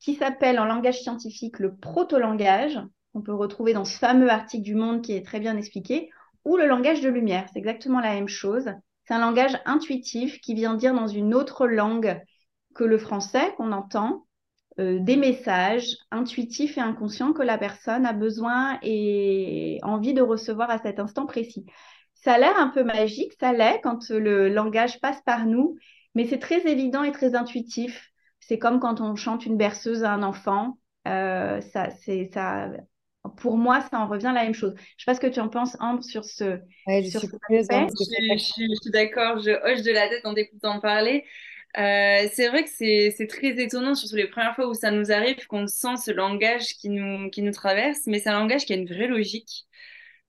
qui s'appelle en langage scientifique le proto-langage, qu'on peut retrouver dans ce fameux article du Monde qui est très bien expliqué, ou le langage de lumière. C'est exactement la même chose. C'est un langage intuitif qui vient dire dans une autre langue que le français qu'on entend, euh, des messages intuitifs et inconscients que la personne a besoin et envie de recevoir à cet instant précis. Ça a l'air un peu magique, ça l'est quand le langage passe par nous, mais c'est très évident et très intuitif. C'est comme quand on chante une berceuse à un enfant. Euh, ça, c'est ça. Pour moi, ça en revient à la même chose. Je ne sais pas ce que tu en penses, Ambre, sur ce. je, suis, je, suis d'accord. Je hoche de la tête en t'écoutant parler. Euh, c'est vrai que c'est très étonnant, surtout les premières fois où ça nous arrive, qu'on sent ce langage qui nous, traverse, mais c'est un langage qui a une vraie logique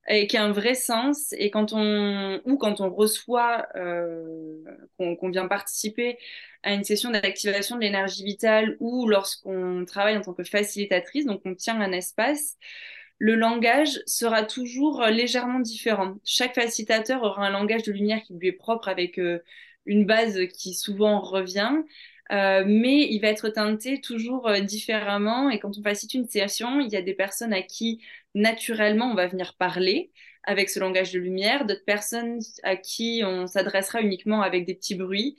et qui a un vrai sens. Et quand on, ou quand on reçoit, euh, qu'on vient participer à une session d'activation de l'énergie vitale ou lorsqu'on travaille en tant que facilitatrice, donc on tient un espace, le langage sera toujours légèrement différent. Chaque facilitateur aura un langage de lumière qui lui est propre avec euh, une base qui souvent revient, euh, mais il va être teinté toujours euh, différemment. Et quand on facilite une session, il y a des personnes à qui naturellement on va venir parler avec ce langage de lumière, d'autres personnes à qui on s'adressera uniquement avec des petits bruits,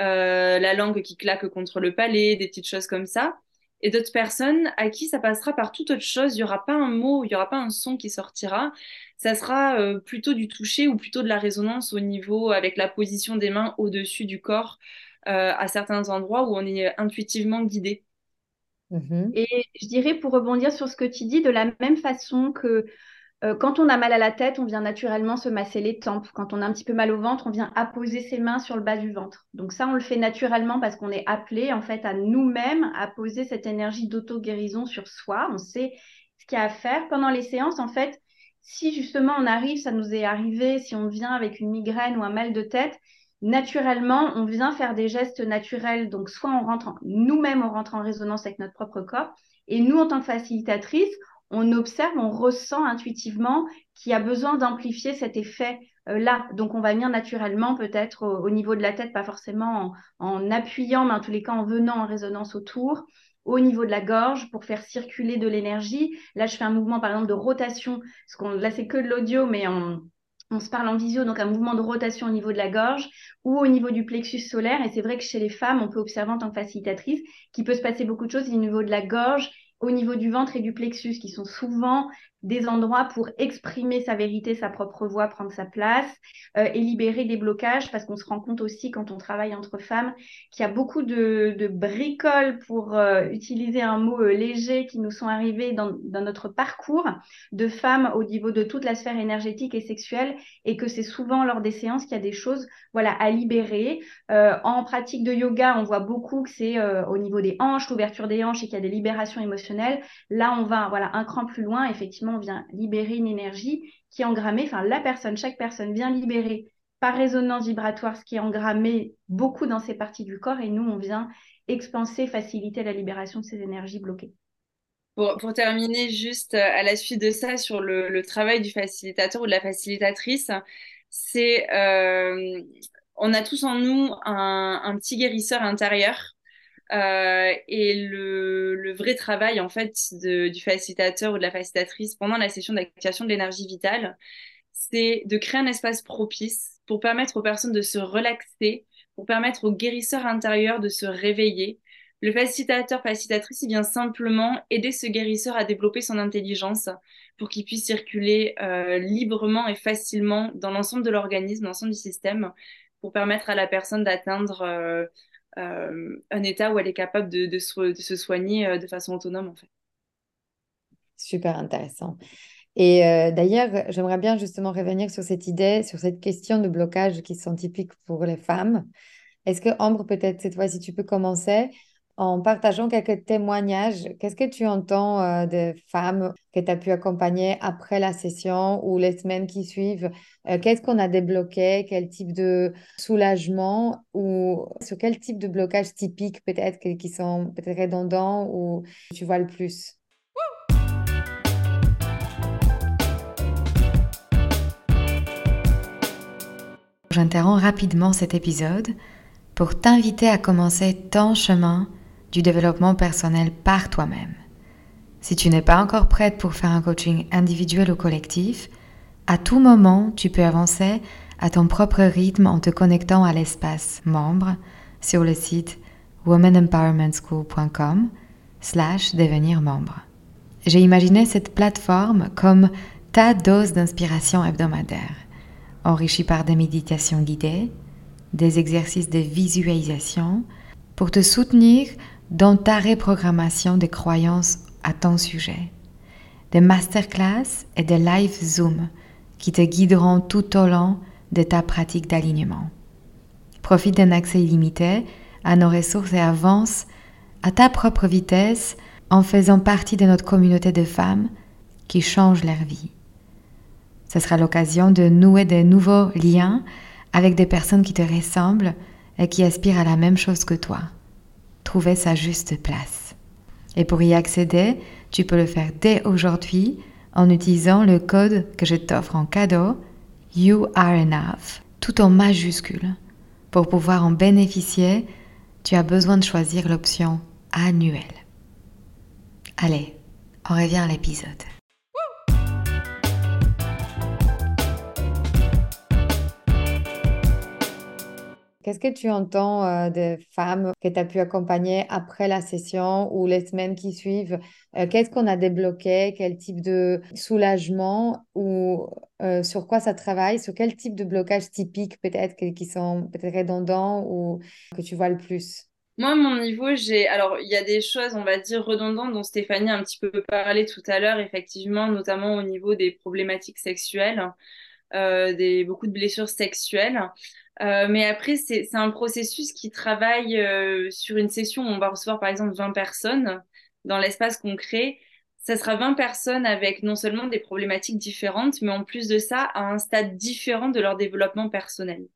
euh, la langue qui claque contre le palais, des petites choses comme ça. Et d'autres personnes à qui ça passera par toute autre chose. Il n'y aura pas un mot, il n'y aura pas un son qui sortira ça sera euh, plutôt du toucher ou plutôt de la résonance au niveau avec la position des mains au-dessus du corps euh, à certains endroits où on est intuitivement guidé. Mm-hmm. Et je dirais pour rebondir sur ce que tu dis, de la même façon que euh, quand on a mal à la tête, on vient naturellement se masser les tempes. Quand on a un petit peu mal au ventre, on vient apposer ses mains sur le bas du ventre. Donc ça, on le fait naturellement parce qu'on est appelé en fait à nous-mêmes à poser cette énergie d'auto-guérison sur soi. On sait ce qu'il y a à faire. Pendant les séances, en fait, si justement on arrive, ça nous est arrivé, si on vient avec une migraine ou un mal de tête, naturellement, on vient faire des gestes naturels. Donc, soit on rentre, nous-mêmes, on rentre en résonance avec notre propre corps. Et nous, en tant que facilitatrice, on observe, on ressent intuitivement qu'il y a besoin d'amplifier cet effet-là. Euh, Donc, on va venir naturellement, peut-être au, niveau de la tête, pas forcément en, appuyant, mais en tous les cas en venant en résonance autour au niveau de la gorge pour faire circuler de l'énergie. Là, je fais un mouvement, par exemple, de rotation. Parce qu'on, là, c'est que de l'audio, mais on se parle en visio, donc un mouvement de rotation au niveau de la gorge ou au niveau du plexus solaire. Et c'est vrai que chez les femmes, on peut observer en tant que facilitatrice qu'il peut se passer beaucoup de choses au niveau de la gorge au niveau du ventre et du plexus, qui sont souvent des endroits pour exprimer sa vérité, sa propre voix, prendre sa place euh, et libérer des blocages, parce qu'on se rend compte aussi quand on travaille entre femmes qu'il y a beaucoup de, bricoles, pour euh, utiliser un mot euh, léger, qui nous sont arrivées dans, dans, notre parcours de femmes au niveau de toute la sphère énergétique et sexuelle, et que c'est souvent lors des séances qu'il y a des choses voilà, à libérer. en pratique de yoga, on voit beaucoup que c'est au niveau des hanches, l'ouverture des hanches, et qu'il y a des libérations émotionnelles. Là, on va voilà, un cran plus loin, effectivement on vient libérer une énergie qui est engrammée, enfin la personne, chaque personne vient libérer par résonance vibratoire ce qui est engrammé beaucoup dans ces parties du corps. Et nous, on vient expanser, faciliter la libération de ces énergies bloquées. Pour, terminer, juste euh, à la suite de ça, sur le, travail du facilitateur ou de la facilitatrice, c'est euh, on a tous en nous un petit guérisseur intérieur euh, et le, vrai travail en fait du facilitateur ou de la facilitatrice pendant la session d'activation de l'énergie vitale, c'est de créer un espace propice pour permettre aux personnes de se relaxer, pour permettre aux guérisseurs intérieurs de se réveiller. Le facilitateur, facilitatrice, il vient simplement aider ce guérisseur à développer son intelligence pour qu'il puisse circuler euh, librement et facilement dans l'ensemble de l'organisme, dans l'ensemble du système, pour permettre à la personne d'atteindre euh, un état où elle est capable de, de, se, soigner euh, de façon autonome, en fait. Super intéressant. Et euh, d'ailleurs, j'aimerais bien justement revenir sur cette idée, sur cette question de blocage qui sont typiques pour les femmes. Est-ce que Ambre, peut-être cette fois, si tu peux commencer en partageant quelques témoignages. Qu'est-ce que tu entends euh, des femmes que tu as pu accompagner après la session ou les semaines qui suivent? Euh, Qu'est-ce qu'on a débloqué? Quel type de soulagement ou sur quel type de blocage typique peut-être qui sont peut-être redondants ou tu vois le plus? J'interromps rapidement cet épisode pour t'inviter à commencer ton chemin du développement personnel par toi-même. Si tu n'es pas encore prête pour faire un coaching individuel ou collectif, à tout moment, tu peux avancer à ton propre rythme en te connectant à l'espace membre sur le site womanempowermentschool.com slash devenir membre. J'ai imaginé cette plateforme comme ta dose d'inspiration hebdomadaire, enrichie par des méditations guidées, des exercices de visualisation, pour te soutenir dans ta reprogrammation des croyances à ton sujet. Des masterclass et des live Zoom qui te guideront tout au long de ta pratique d'alignement. Profite d'un accès illimité à nos ressources et avance à ta propre vitesse en faisant partie de notre communauté de femmes qui changent leur vie. Ce sera l'occasion de nouer de nouveaux liens avec des personnes qui te ressemblent et qui aspirent à la même chose que toi trouver sa juste place. Et pour y accéder, tu peux le faire dès aujourd'hui en utilisant le code que je t'offre en cadeau, You Are Enough, tout en majuscule. Pour pouvoir en bénéficier, tu as besoin de choisir l'option annuelle. Allez, on revient à l'épisode. Qu'est-ce que tu entends euh, des femmes que tu as pu accompagner après la session ou les semaines qui suivent? Euh, Qu'est-ce qu'on a débloqué? Quel type de soulagement ou euh, sur quoi ça travaille? Sur quel type de blocage typique peut-être qui sont peut-être redondants ou que tu vois le plus? Moi, mon niveau, j'ai. Alors, il y a des choses, on va dire, redondantes dont Stéphanie a un petit peu parlé tout à l'heure, effectivement, notamment au niveau des problématiques sexuelles, des... beaucoup de blessures sexuelles. Euh, mais après, c'est un processus qui travaille euh, sur une session où on va recevoir par exemple 20 personnes dans l'espace qu'on crée. Ça sera 20 personnes avec non seulement des problématiques différentes, mais en plus de ça, à un stade différent de leur développement personnel.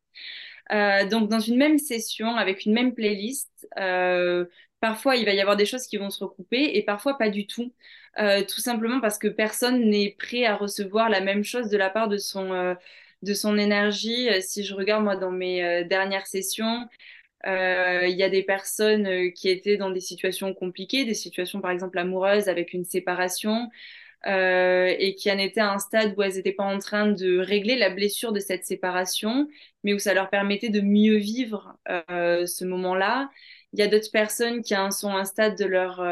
Euh, donc, dans une même session, avec une même playlist, euh, parfois il va y avoir des choses qui vont se recouper et parfois pas du tout. Euh, tout simplement parce que personne n'est prêt à recevoir la même chose de la part de son de son énergie. Euh, si je regarde moi dans mes euh, dernières sessions, euh, il y a des personnes qui étaient dans des situations compliquées, des situations par exemple amoureuses avec une séparation, et qui en étaient à un stade où elles n'étaient pas en train de régler la blessure de cette séparation, mais où ça leur permettait de mieux vivre ce moment-là. Il y a d'autres personnes qui en sont à un stade de leur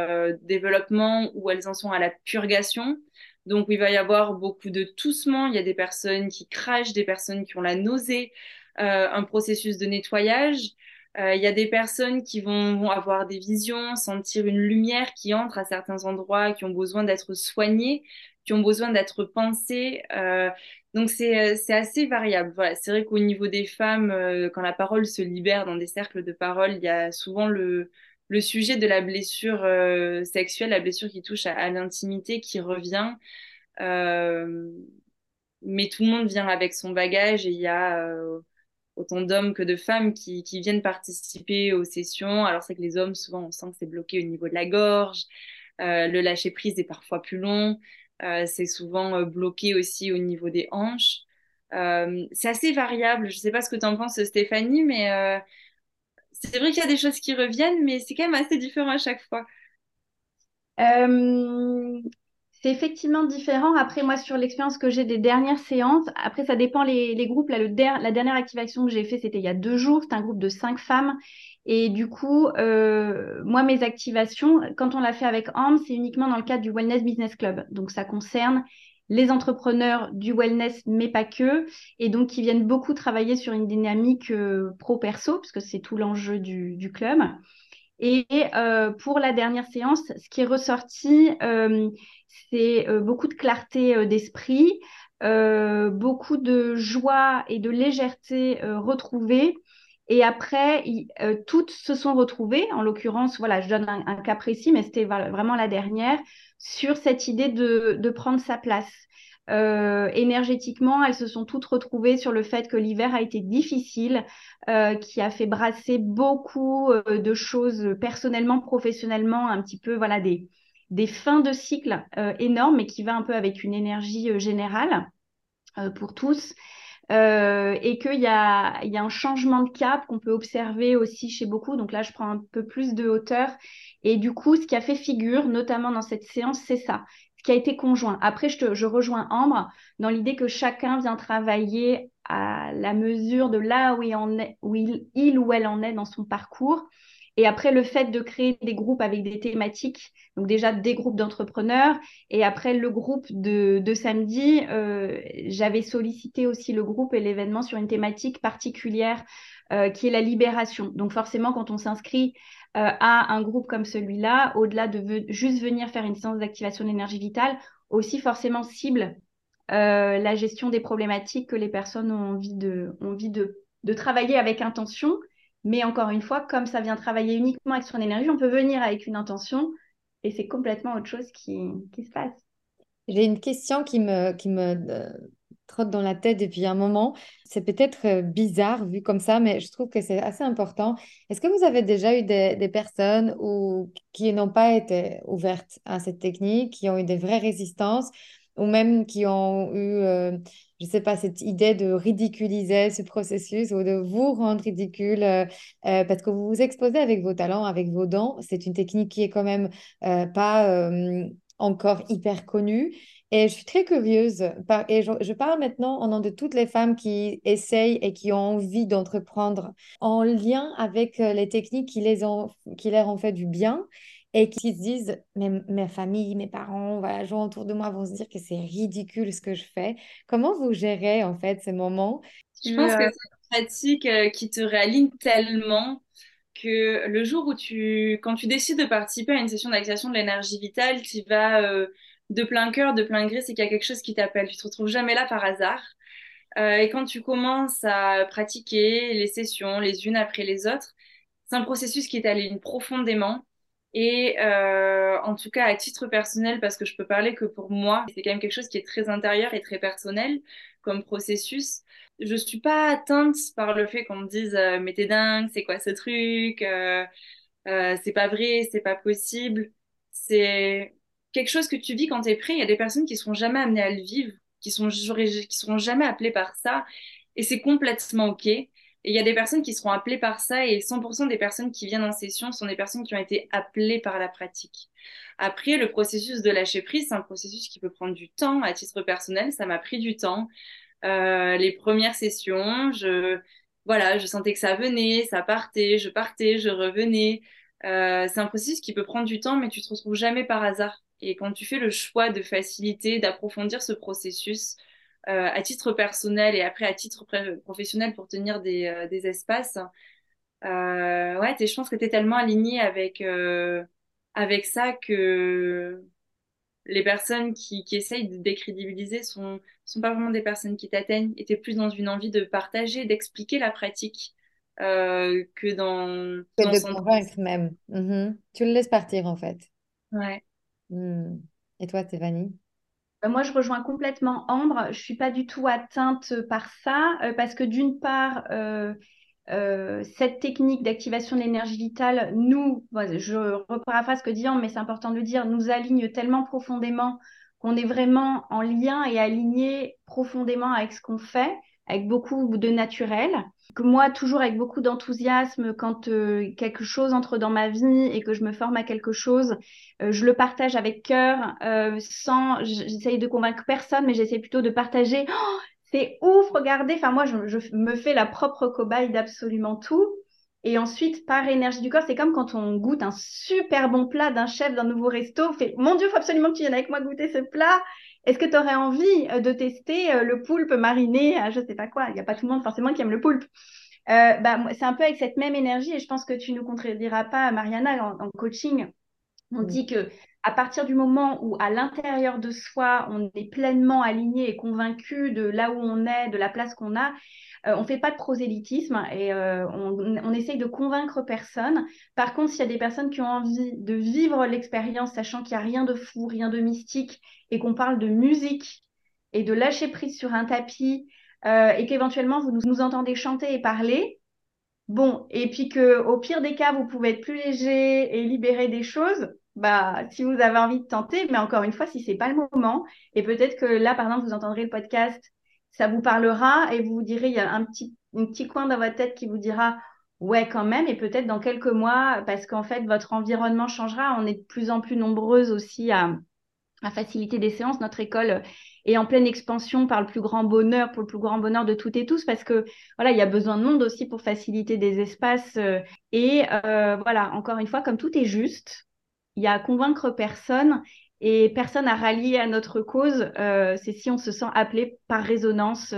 développement où elles en sont à la purgation. Donc, il va y avoir beaucoup de toussement. Il y a des personnes qui crachent, des personnes qui ont la nausée, un processus de nettoyage. Il y a des personnes qui vont, avoir des visions, sentir une lumière qui entre à certains endroits, qui ont besoin d'être soignées qui ont besoin d'être pensées. Euh, donc c'est assez variable. Voilà, c'est vrai qu'au niveau des femmes, euh, quand la parole se libère dans des cercles de parole, il y a souvent le le sujet de la blessure euh, sexuelle, la blessure qui touche à, l'intimité, qui revient. Euh, mais tout le monde vient avec son bagage et il y a autant d'hommes que de femmes qui, qui viennent participer aux sessions. Alors c'est que les hommes, souvent, on sent que c'est bloqué au niveau de la gorge. le lâcher prise est parfois plus long. Euh, c'est souvent euh, bloqué aussi au niveau des hanches. Euh, c'est assez variable. Je ne sais pas ce que tu en penses, Stéphanie, mais c'est vrai qu'il y a des choses qui reviennent, mais c'est quand même assez différent à chaque fois. c'est effectivement différent. Après, moi, sur l'expérience que j'ai des dernières séances, après, ça dépend les, groupes. Là, le la dernière activation que j'ai fait, c'était il y a deux jours. C'est un groupe de cinq femmes. Et du coup, euh, moi, mes activations, quand on l'a fait avec AMB, c'est uniquement dans le cadre du Wellness Business Club. Donc, ça concerne les entrepreneurs du wellness, mais pas que, et donc qui viennent beaucoup travailler sur une dynamique euh, pro-perso, parce que c'est tout l'enjeu du, club. Et euh, pour la dernière séance, ce qui est ressorti, euh, c'est beaucoup de clarté d'esprit, beaucoup de joie et de légèreté retrouvée et après, toutes se sont retrouvées. En l'occurrence, voilà, je donne un, cas précis, mais c'était vraiment la dernière, sur cette idée de, prendre sa place. Euh, énergétiquement, elles se sont toutes retrouvées sur le fait que l'hiver a été difficile, euh, qui a fait brasser beaucoup euh, de choses personnellement, professionnellement, un petit peu, voilà, des, des fins de cycle énormes, mais qui va un peu avec une énergie générale pour tous. Euh, et qu'il y a, y a un changement de cap qu'on peut observer aussi chez beaucoup. Donc là, je prends un peu plus de hauteur. Et du coup, ce qui a fait figure, notamment dans cette séance, c'est ça, ce qui a été conjoint. Après, je, te, je rejoins Ambre dans l'idée que chacun vient travailler à la mesure de là où il, en est, où il, il ou elle en est dans son parcours. Et après, le fait de créer des groupes avec des thématiques, donc déjà des groupes d'entrepreneurs, et après le groupe de, de samedi, euh, j'avais sollicité aussi le groupe et l'événement sur une thématique particulière euh, qui est la libération. Donc forcément, quand on s'inscrit euh, à un groupe comme celui-là, au-delà de juste venir faire une séance d'activation d'énergie vitale, aussi forcément cible la gestion des problématiques que les personnes ont envie de, ont envie de, de travailler avec intention mais encore une fois, comme ça vient travailler uniquement avec son énergie, on peut venir avec une intention et c'est complètement autre chose qui, qui se passe. J'ai une question qui me, qui me euh, trotte dans la tête depuis un moment. C'est peut-être euh, bizarre vu comme ça, mais je trouve que c'est assez important. Est-ce que vous avez déjà eu des, personnes ou, qui n'ont pas été ouvertes à cette technique, qui ont eu des vraies résistances ou même qui ont eu, euh, je ne sais pas, cette idée de ridiculiser ce processus ou de vous rendre ridicule euh, euh, parce que vous vous exposez avec vos talents, avec vos dons. C'est une technique qui est quand même pas encore hyper connue. Et je suis très curieuse, et je, parle maintenant au nom de toutes les femmes qui essayent et qui ont envie d'entreprendre en lien avec les techniques qui, les ont, qui leur ont fait du bien et qui se disent, mes, ma famille, mes parents, voilà, les gens autour de moi vont se dire que c'est ridicule ce que je fais. Comment vous gérez en fait ces moments? Je pense que c'est une pratique euh, qui te réaligne tellement que le jour où tu, quand tu décides de participer à une session d'activation de l'énergie vitale, tu vas euh, de plein cœur, de plein gré, c'est qu'il y a quelque chose qui t'appelle. Tu te retrouves jamais là par hasard. Euh, et quand tu commences à pratiquer les sessions les unes après les autres, c'est un processus qui t'aligne profondément et euh, en tout cas, à titre personnel, parce que je peux parler que pour moi, c'est quand même quelque chose qui est très intérieur et très personnel comme processus. Je suis pas atteinte par le fait qu'on me dise euh, mais t'es dingue, c'est quoi ce truc, euh, euh, c'est pas vrai, c'est pas possible. C'est quelque chose que tu vis quand t'es prêt. Il y a des personnes qui seront jamais amenées à le vivre, qui sont qui seront jamais appelées par ça, et c'est complètement ok. Et il y a des personnes qui seront appelées par ça et 100% des personnes qui viennent en session sont des personnes qui ont été appelées par la pratique. Après, le processus de lâcher prise, c'est un processus qui peut prendre du temps. À titre personnel, ça m'a pris du temps. Euh, les premières sessions, je voilà, je sentais que ça venait, ça partait, je partais, je revenais. Euh, c'est un processus qui peut prendre du temps, mais tu te retrouves jamais par hasard. Et quand tu fais le choix de faciliter, d'approfondir ce processus euh, à titre personnel et après à titre professionnel pour tenir des, euh, des espaces, euh, ouais, je pense que tu es tellement aligné avec, euh, avec ça que les personnes qui, qui essayent de décrédibiliser sont, sont pas vraiment des personnes qui t'atteignent et tu plus dans une envie de partager, d'expliquer la pratique que dans. Que de convaincre même. Mm-hmm. Tu le laisses partir en fait. Ouais. Mm. Et toi, Stéphanie? Euh, moi, je rejoins complètement Ambre. Je suis pas du tout atteinte par ça euh, parce que d'une part, euh, cette technique d'activation de l'énergie vitale, nous, je reparaphrase ce que dit Ambre, mais c'est important de le dire, nous aligne tellement profondément qu'on est vraiment en lien et aligné profondément avec ce qu'on fait avec beaucoup de naturel. Que moi, toujours avec beaucoup d'enthousiasme, quand euh, quelque chose entre dans ma vie et que je me forme à quelque chose, euh, je le partage avec cœur, euh, sans, j'essaye de convaincre personne, mais j'essaie plutôt de partager. Oh, c'est ouf, regardez. Enfin, moi, je, me fais la propre cobaye d'absolument tout. Et ensuite, par énergie du corps, c'est comme quand on goûte un super bon plat d'un chef d'un nouveau resto. Fait, mon Dieu, faut absolument que tu viennes avec moi goûter ce plat. Est-ce que tu aurais envie euh, de tester euh, le poulpe mariné à je sais pas quoi Il n'y a pas tout le monde forcément qui aime le poulpe. Euh, bah, c'est un peu avec cette même énergie et je pense que tu ne contrediras pas, Mariana, en, coaching. On dit que à partir du moment où à l'intérieur de soi, on est pleinement aligné et convaincu de là où on est, de la place qu'on a, on ne fait pas de prosélytisme et on, on, essaye de convaincre personne. Par contre, s'il y a des personnes qui ont envie de vivre l'expérience, sachant qu'il n'y a rien de fou, rien de mystique, et qu'on parle de musique et de lâcher prise sur un tapis euh, et qu'éventuellement vous nous, entendez chanter et parler, bon, et puis que au pire des cas vous pouvez être plus léger et libérer des choses, bah si vous avez envie de tenter, mais encore une fois si c'est pas le moment, et peut-être que là par exemple vous entendrez le podcast, ça vous parlera et vous vous direz il y a un petit un petit coin dans votre tête qui vous dira ouais quand même et peut-être dans quelques mois parce qu'en fait votre environnement changera, on est de plus en plus nombreuses aussi à à faciliter des séances. Notre école est en pleine expansion par le plus grand bonheur, pour le plus grand bonheur de toutes et tous, parce que voilà, il y a besoin de monde aussi pour faciliter des espaces. Euh, et euh, voilà, encore une fois, comme tout est juste, il y a à convaincre personne et personne à rallier à notre cause. Euh, c'est si on se sent appelé par résonance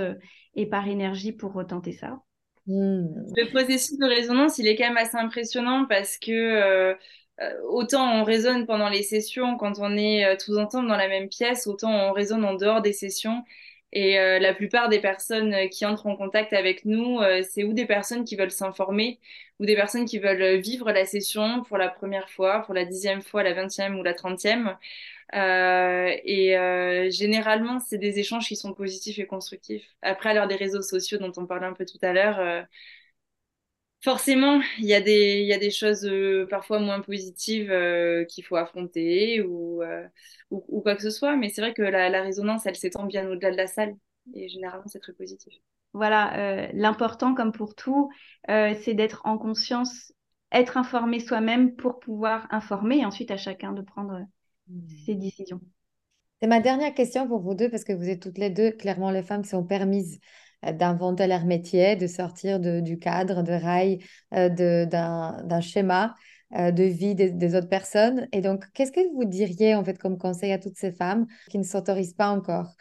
et par énergie pour tenter ça. Hmm. Le processus de résonance, il est quand même assez impressionnant parce que euh, autant on résonne pendant les sessions quand on est euh, tous ensemble dans la même pièce, autant on résonne en dehors des sessions. Et euh, la plupart des personnes qui entrent en contact avec nous, c'est ou des personnes qui veulent s'informer, ou des personnes qui veulent vivre la session pour la première fois, pour la dixième fois, la vingtième ou la trentième. et généralement, c'est des échanges qui sont positifs et constructifs. Après, à l'heure des réseaux sociaux dont on parlait un peu tout à l'heure, forcément, il y, a des, il y a des choses euh, parfois moins positives euh, qu'il faut affronter ou, euh, ou, ou, quoi que ce soit, mais c'est vrai que la, la résonance, elle s'étend bien au-delà de la salle et généralement, c'est très positif. Voilà, l'important, comme pour tout, c'est d'être en conscience, être informé soi-même pour pouvoir informer et ensuite à chacun de prendre mmh. ses décisions. C'est ma dernière question pour vous deux, parce que vous êtes toutes les deux clairement les femmes qui sont permises d'inventer leur métier, de sortir de, du cadre, de rail, euh, d'un schéma euh, de vie des, des, autres personnes. Et donc, qu'est-ce que vous diriez en fait comme conseil à toutes ces femmes qui ne s'autorisent pas encore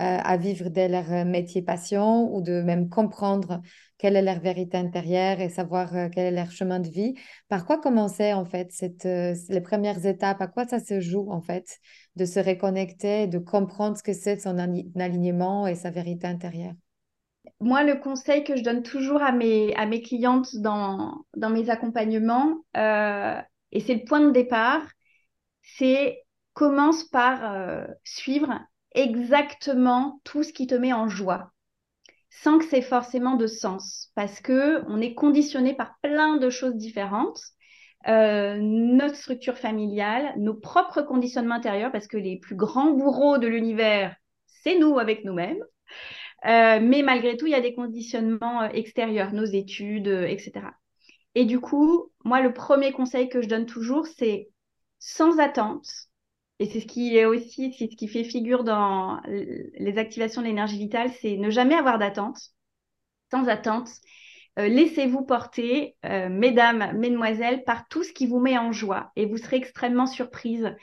à vivre de leur métier passion ou de même comprendre quelle est leur vérité intérieure et savoir quel est leur chemin de vie? Par quoi commencer en fait cette, les premières étapes? À quoi ça se joue en fait de se reconnecter, de comprendre ce que c'est son alignement et sa vérité intérieure? Moi, le conseil que je donne toujours à mes, à mes clientes dans, dans mes accompagnements, euh, et c'est le point de départ, c'est commence par euh, suivre exactement tout ce qui te met en joie, sans que c'est forcément de sens, parce que on est conditionné par plein de choses différentes. Euh, notre structure familiale, nos propres conditionnements intérieurs, parce que les plus grands bourreaux de l'univers, c'est nous avec nous-mêmes. Euh, mais malgré tout, il y a des conditionnements euh, extérieurs, nos études, euh, etc. Et du coup, moi, le premier conseil que je donne toujours, c'est sans attente. Et c'est ce qui est aussi, c'est ce qui fait figure dans les activations de l'énergie vitale, c'est ne jamais avoir d'attente, sans attente. laissez-vous porter, mesdames, mesdemoiselles, par tout ce qui vous met en joie et vous serez extrêmement surprise.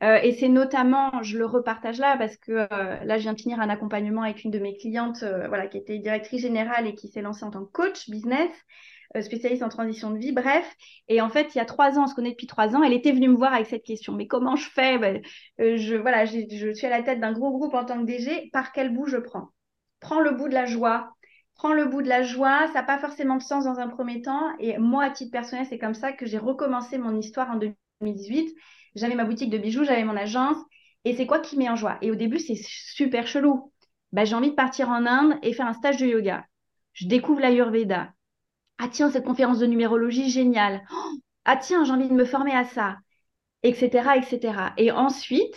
Et c'est notamment, je le repartage là parce que là, je viens de finir un accompagnement avec une de mes clientes, voilà, qui était directrice générale et qui s'est lancée en tant que coach business. Euh, spécialiste en transition de vie, bref. Et en fait, il y a trois ans, on se connaît depuis trois ans, elle était venue me voir avec cette question. Mais comment je fais? Euh, je, voilà, je suis à la tête d'un gros groupe en tant que DG, par quel bout je prends? Prends le bout de la joie. Prends le bout de la joie, ça n'a pas forcément de sens dans un premier temps. Et moi, à titre personnel, c'est comme ça que j'ai recommencé mon histoire en 2018. J'avais ma boutique de bijoux, j'avais mon agence. Et c'est quoi qui met en joie? Et au début, c'est super chelou. Ben, j'ai envie de partir en Inde et faire un stage de yoga. Je découvre l'Ayurveda. Ah tiens, cette conférence de numérologie, géniale. Oh, ah tiens, j'ai envie de me former à ça, etc., etc. Et ensuite,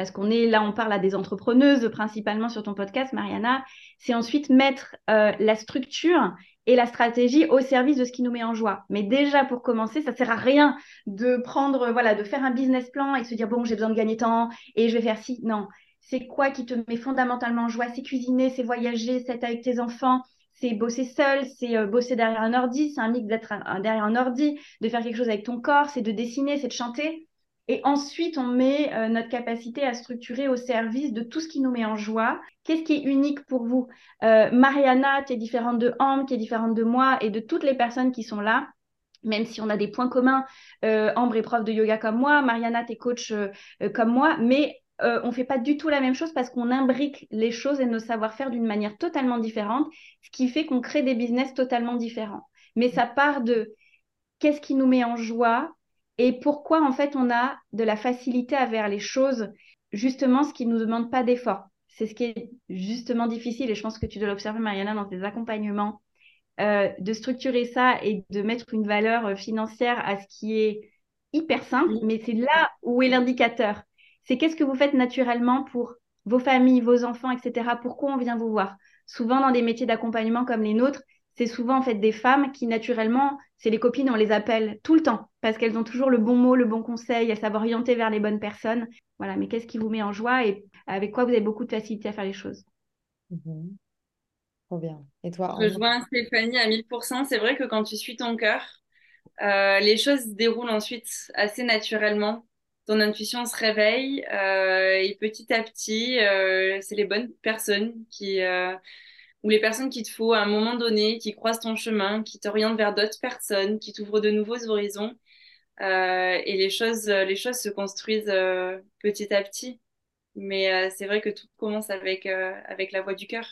parce qu'on est là, on parle à des entrepreneuses principalement sur ton podcast, Mariana, c'est ensuite mettre euh, la structure et la stratégie au service de ce qui nous met en joie. Mais déjà, pour commencer, ça ne sert à rien de prendre, voilà, de faire un business plan et se dire, bon, j'ai besoin de gagner temps et je vais faire ci. Non. C'est quoi qui te met fondamentalement en joie? C'est cuisiner, c'est voyager, c'est être avec tes enfants, c'est bosser seul, c'est euh, bosser derrière un ordi, c'est un mix d'être derrière un ordi, de faire quelque chose avec ton corps, c'est de dessiner, c'est de chanter. Et ensuite, on met euh, notre capacité à structurer au service de tout ce qui nous met en joie. Qu'est-ce qui est unique pour vous? Euh, Mariana, tu es différente de Ambre, qui est différente de moi et de toutes les personnes qui sont là même si on a des points communs, Ambre est prof de yoga comme moi, Mariana, tu es coach comme moi, mais euh, on ne fait pas du tout la même chose parce qu'on imbrique les choses et nos savoir-faire d'une manière totalement différente, ce qui fait qu'on crée des business totalement différents. Mais ça part de qu'est-ce qui nous met en joie et pourquoi en fait on a de la facilité à faire les choses, justement ce qui ne nous demande pas d'effort. C'est ce qui est justement difficile et je pense que tu dois l'observer Mariana dans tes accompagnements, euh, de structurer ça et de mettre une valeur euh, financière à ce qui est hyper simple, mais c'est là où est l'indicateur c'est qu'est-ce que vous faites naturellement pour vos familles, vos enfants, etc. Pourquoi on vient vous voir? Souvent dans des métiers d'accompagnement comme les nôtres, c'est souvent en fait des femmes qui naturellement, c'est les copines, on les appelle tout le temps parce qu'elles ont toujours le bon mot, le bon conseil, elles savent orienter vers les bonnes personnes. Voilà, mais qu'est-ce qui vous met en joie et avec quoi vous avez beaucoup de facilité à faire les choses? Trop bien. Et toi Je rejoins Stéphanie à 1000%. C'est vrai que quand tu suis ton cœur, euh, les choses se déroulent ensuite assez naturellement ton intuition se réveille euh, et petit à petit, euh, c'est les bonnes personnes qui euh, ou les personnes qu'il te faut à un moment donné, qui croisent ton chemin, qui t'orientent vers d'autres personnes, qui t'ouvrent de nouveaux horizons. et les choses, les choses se construisent petit à petit. Mais c'est vrai que tout commence avec, avec la voix du cœur.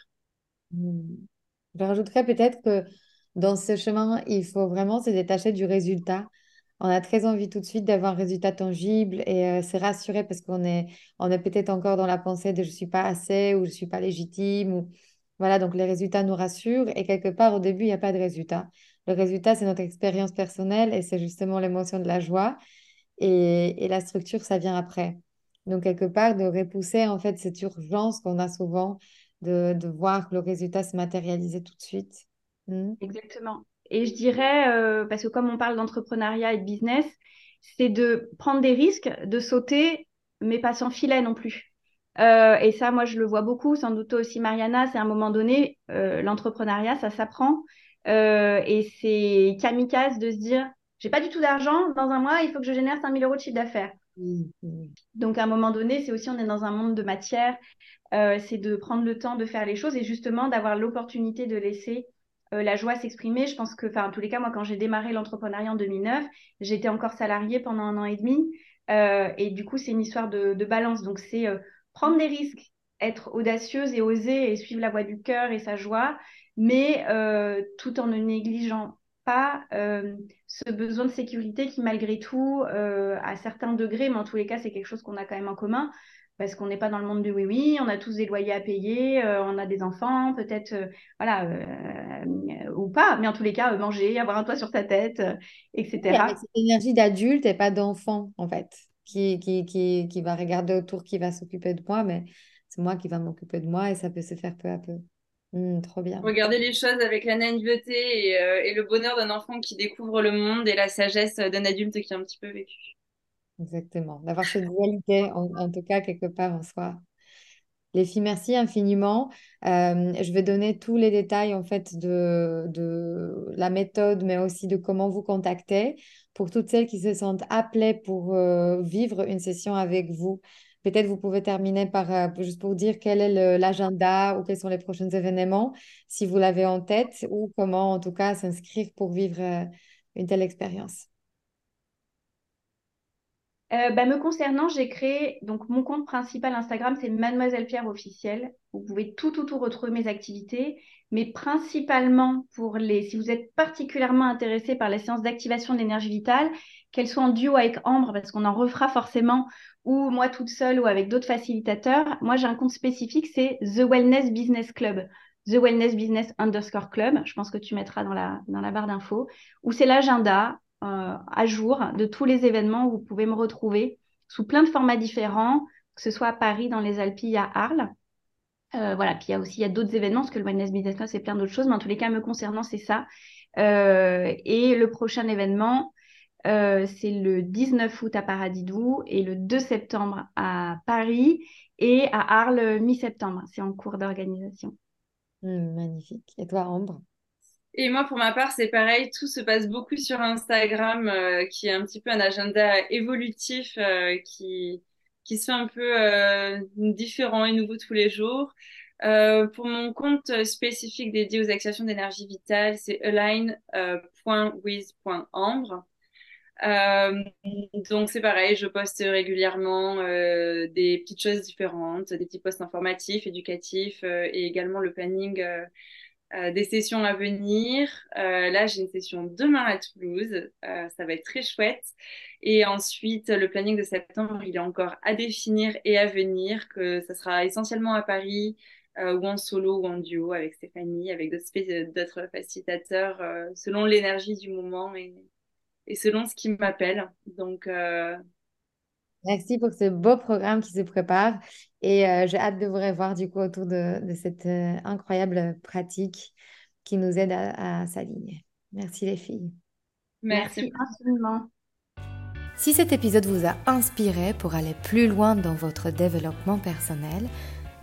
Hmm. Je rajouterais peut-être que dans ce chemin, il faut vraiment se détacher du résultat on a très envie tout de suite d'avoir un résultat tangible et euh, c'est rassuré parce qu'on est, on est peut-être encore dans la pensée de je ne suis pas assez ou je ne suis pas légitime. Ou... Voilà, donc les résultats nous rassurent et quelque part au début, il n'y a pas de résultat. Le résultat, c'est notre expérience personnelle et c'est justement l'émotion de la joie et, et, la structure, ça vient après. Donc quelque part, de repousser en fait cette urgence qu'on a souvent de, de voir le résultat se matérialiser tout de suite. Hmm? Exactement. Et je dirais, euh, parce que comme on parle d'entrepreneuriat et de business, c'est de prendre des risques, de sauter, mais pas sans filet non plus. Euh, et ça, moi, je le vois beaucoup, sans doute aussi Mariana, c'est à un moment donné, euh, l'entrepreneuriat, ça s'apprend. et c'est kamikaze de se dire, j'ai pas du tout d'argent, dans un mois, il faut que je génère 5000 euros de chiffre d'affaires. Mmh, mmh. Donc, à un moment donné, c'est aussi, on est dans un monde de matière, c'est de prendre le temps de faire les choses et justement d'avoir l'opportunité de laisser euh, la joie s'exprimer. Je pense que, enfin, en tous les cas, moi, quand j'ai démarré l'entrepreneuriat en 2009, j'étais encore salariée pendant un an et demi. Euh, et du coup, c'est une histoire de, balance. Donc, c'est euh, prendre des risques, être audacieuse et oser et suivre la voie du cœur et sa joie, mais tout en ne négligeant pas ce besoin de sécurité qui, malgré tout, à certains degrés, mais en tous les cas, c'est quelque chose qu'on a quand même en commun, parce qu'on n'est pas dans le monde du oui-oui, on a tous des loyers à payer, euh, on a des enfants, peut-être, euh, voilà, euh, ou pas, mais en tous les cas, manger, avoir un toit sur sa tête, etc. Oui, avec cette énergie d'adulte et pas d'enfant, en fait, qui, qui, qui, qui, va regarder autour, qui va s'occuper de moi, mais c'est moi qui va m'occuper de moi et ça peut se faire peu à peu. Mmh, trop bien. Regarder les choses avec la naïveté et, et le bonheur d'un enfant qui découvre le monde et la sagesse d'un adulte qui a un petit peu vécu. Exactement. D'avoir cette dualité, en, tout cas, quelque part en soi. Les filles, merci infiniment. Euh, je vais donner tous les détails en fait de, de, la méthode, mais aussi de comment vous contacter pour toutes celles qui se sentent appelées pour euh, vivre une session avec vous. Peut-être vous pouvez terminer par euh, juste pour dire quel est l'agenda ou quels sont les prochains événements, si vous l'avez en tête, ou comment en tout cas s'inscrire pour vivre une telle expérience. Euh, bah, me concernant, j'ai créé donc mon compte principal Instagram, c'est Mademoiselle Pierre officielle. Vous pouvez tout, tout, tout retrouver mes activités, mais principalement pour les, si vous êtes particulièrement intéressé par les séances d'activation de l'énergie vitale, qu'elles soient en duo avec Ambre, parce qu'on en refera forcément, ou moi toute seule ou avec d'autres facilitateurs. Moi, j'ai un compte spécifique, c'est The Wellness Business Club. The Wellness Business underscore club, je pense que tu mettras dans la, dans la barre d'infos, où c'est l'agenda euh, à jour de tous les événements où vous pouvez me retrouver sous plein de formats différents, que ce soit à Paris, dans les Alpilles, à Arles. Euh, voilà, puis il y a aussi il y a d'autres événements, parce que le Wellness Business Club, c'est plein d'autres choses, mais en tous les cas, me concernant, c'est ça. Euh, et le prochain événement, c'est le 19 août à Paradidou et le 2 septembre à Paris et à Arles mi-septembre. C'est en cours d'organisation. Mmh, magnifique. Et toi, Ambre? Et moi, pour ma part, c'est pareil. Tout se passe beaucoup sur Instagram, euh, qui est un petit peu un agenda évolutif euh, qui, qui se un peu euh, différent et nouveau tous les jours. pour mon compte spécifique dédié aux activations d'énergie vitale, c'est align.with.ambre. donc c'est pareil, je poste régulièrement des petites choses différentes, des petits posts informatifs, éducatifs et également le planning euh, des sessions à venir. Euh, là, j'ai une session demain à Toulouse. Euh, ça va être très chouette. Et ensuite, le planning de septembre, il est encore à définir et à venir, que ça sera essentiellement à Paris ou en solo ou en duo avec Stéphanie, avec d'autres facilitateurs, selon l'énergie du moment et, et, selon ce qui m'appelle. Donc, Merci pour ce beau programme qui se prépare et euh, j'ai hâte de vous revoir du coup autour de, cette euh, incroyable pratique qui nous aide à, s'aligner. Merci les filles. Merci infiniment. Si cet épisode vous a inspiré pour aller plus loin dans votre développement personnel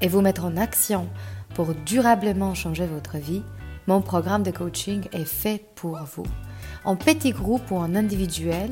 et vous mettre en action pour durablement changer votre vie, mon programme de coaching est fait pour vous. En petit groupe ou en individuel,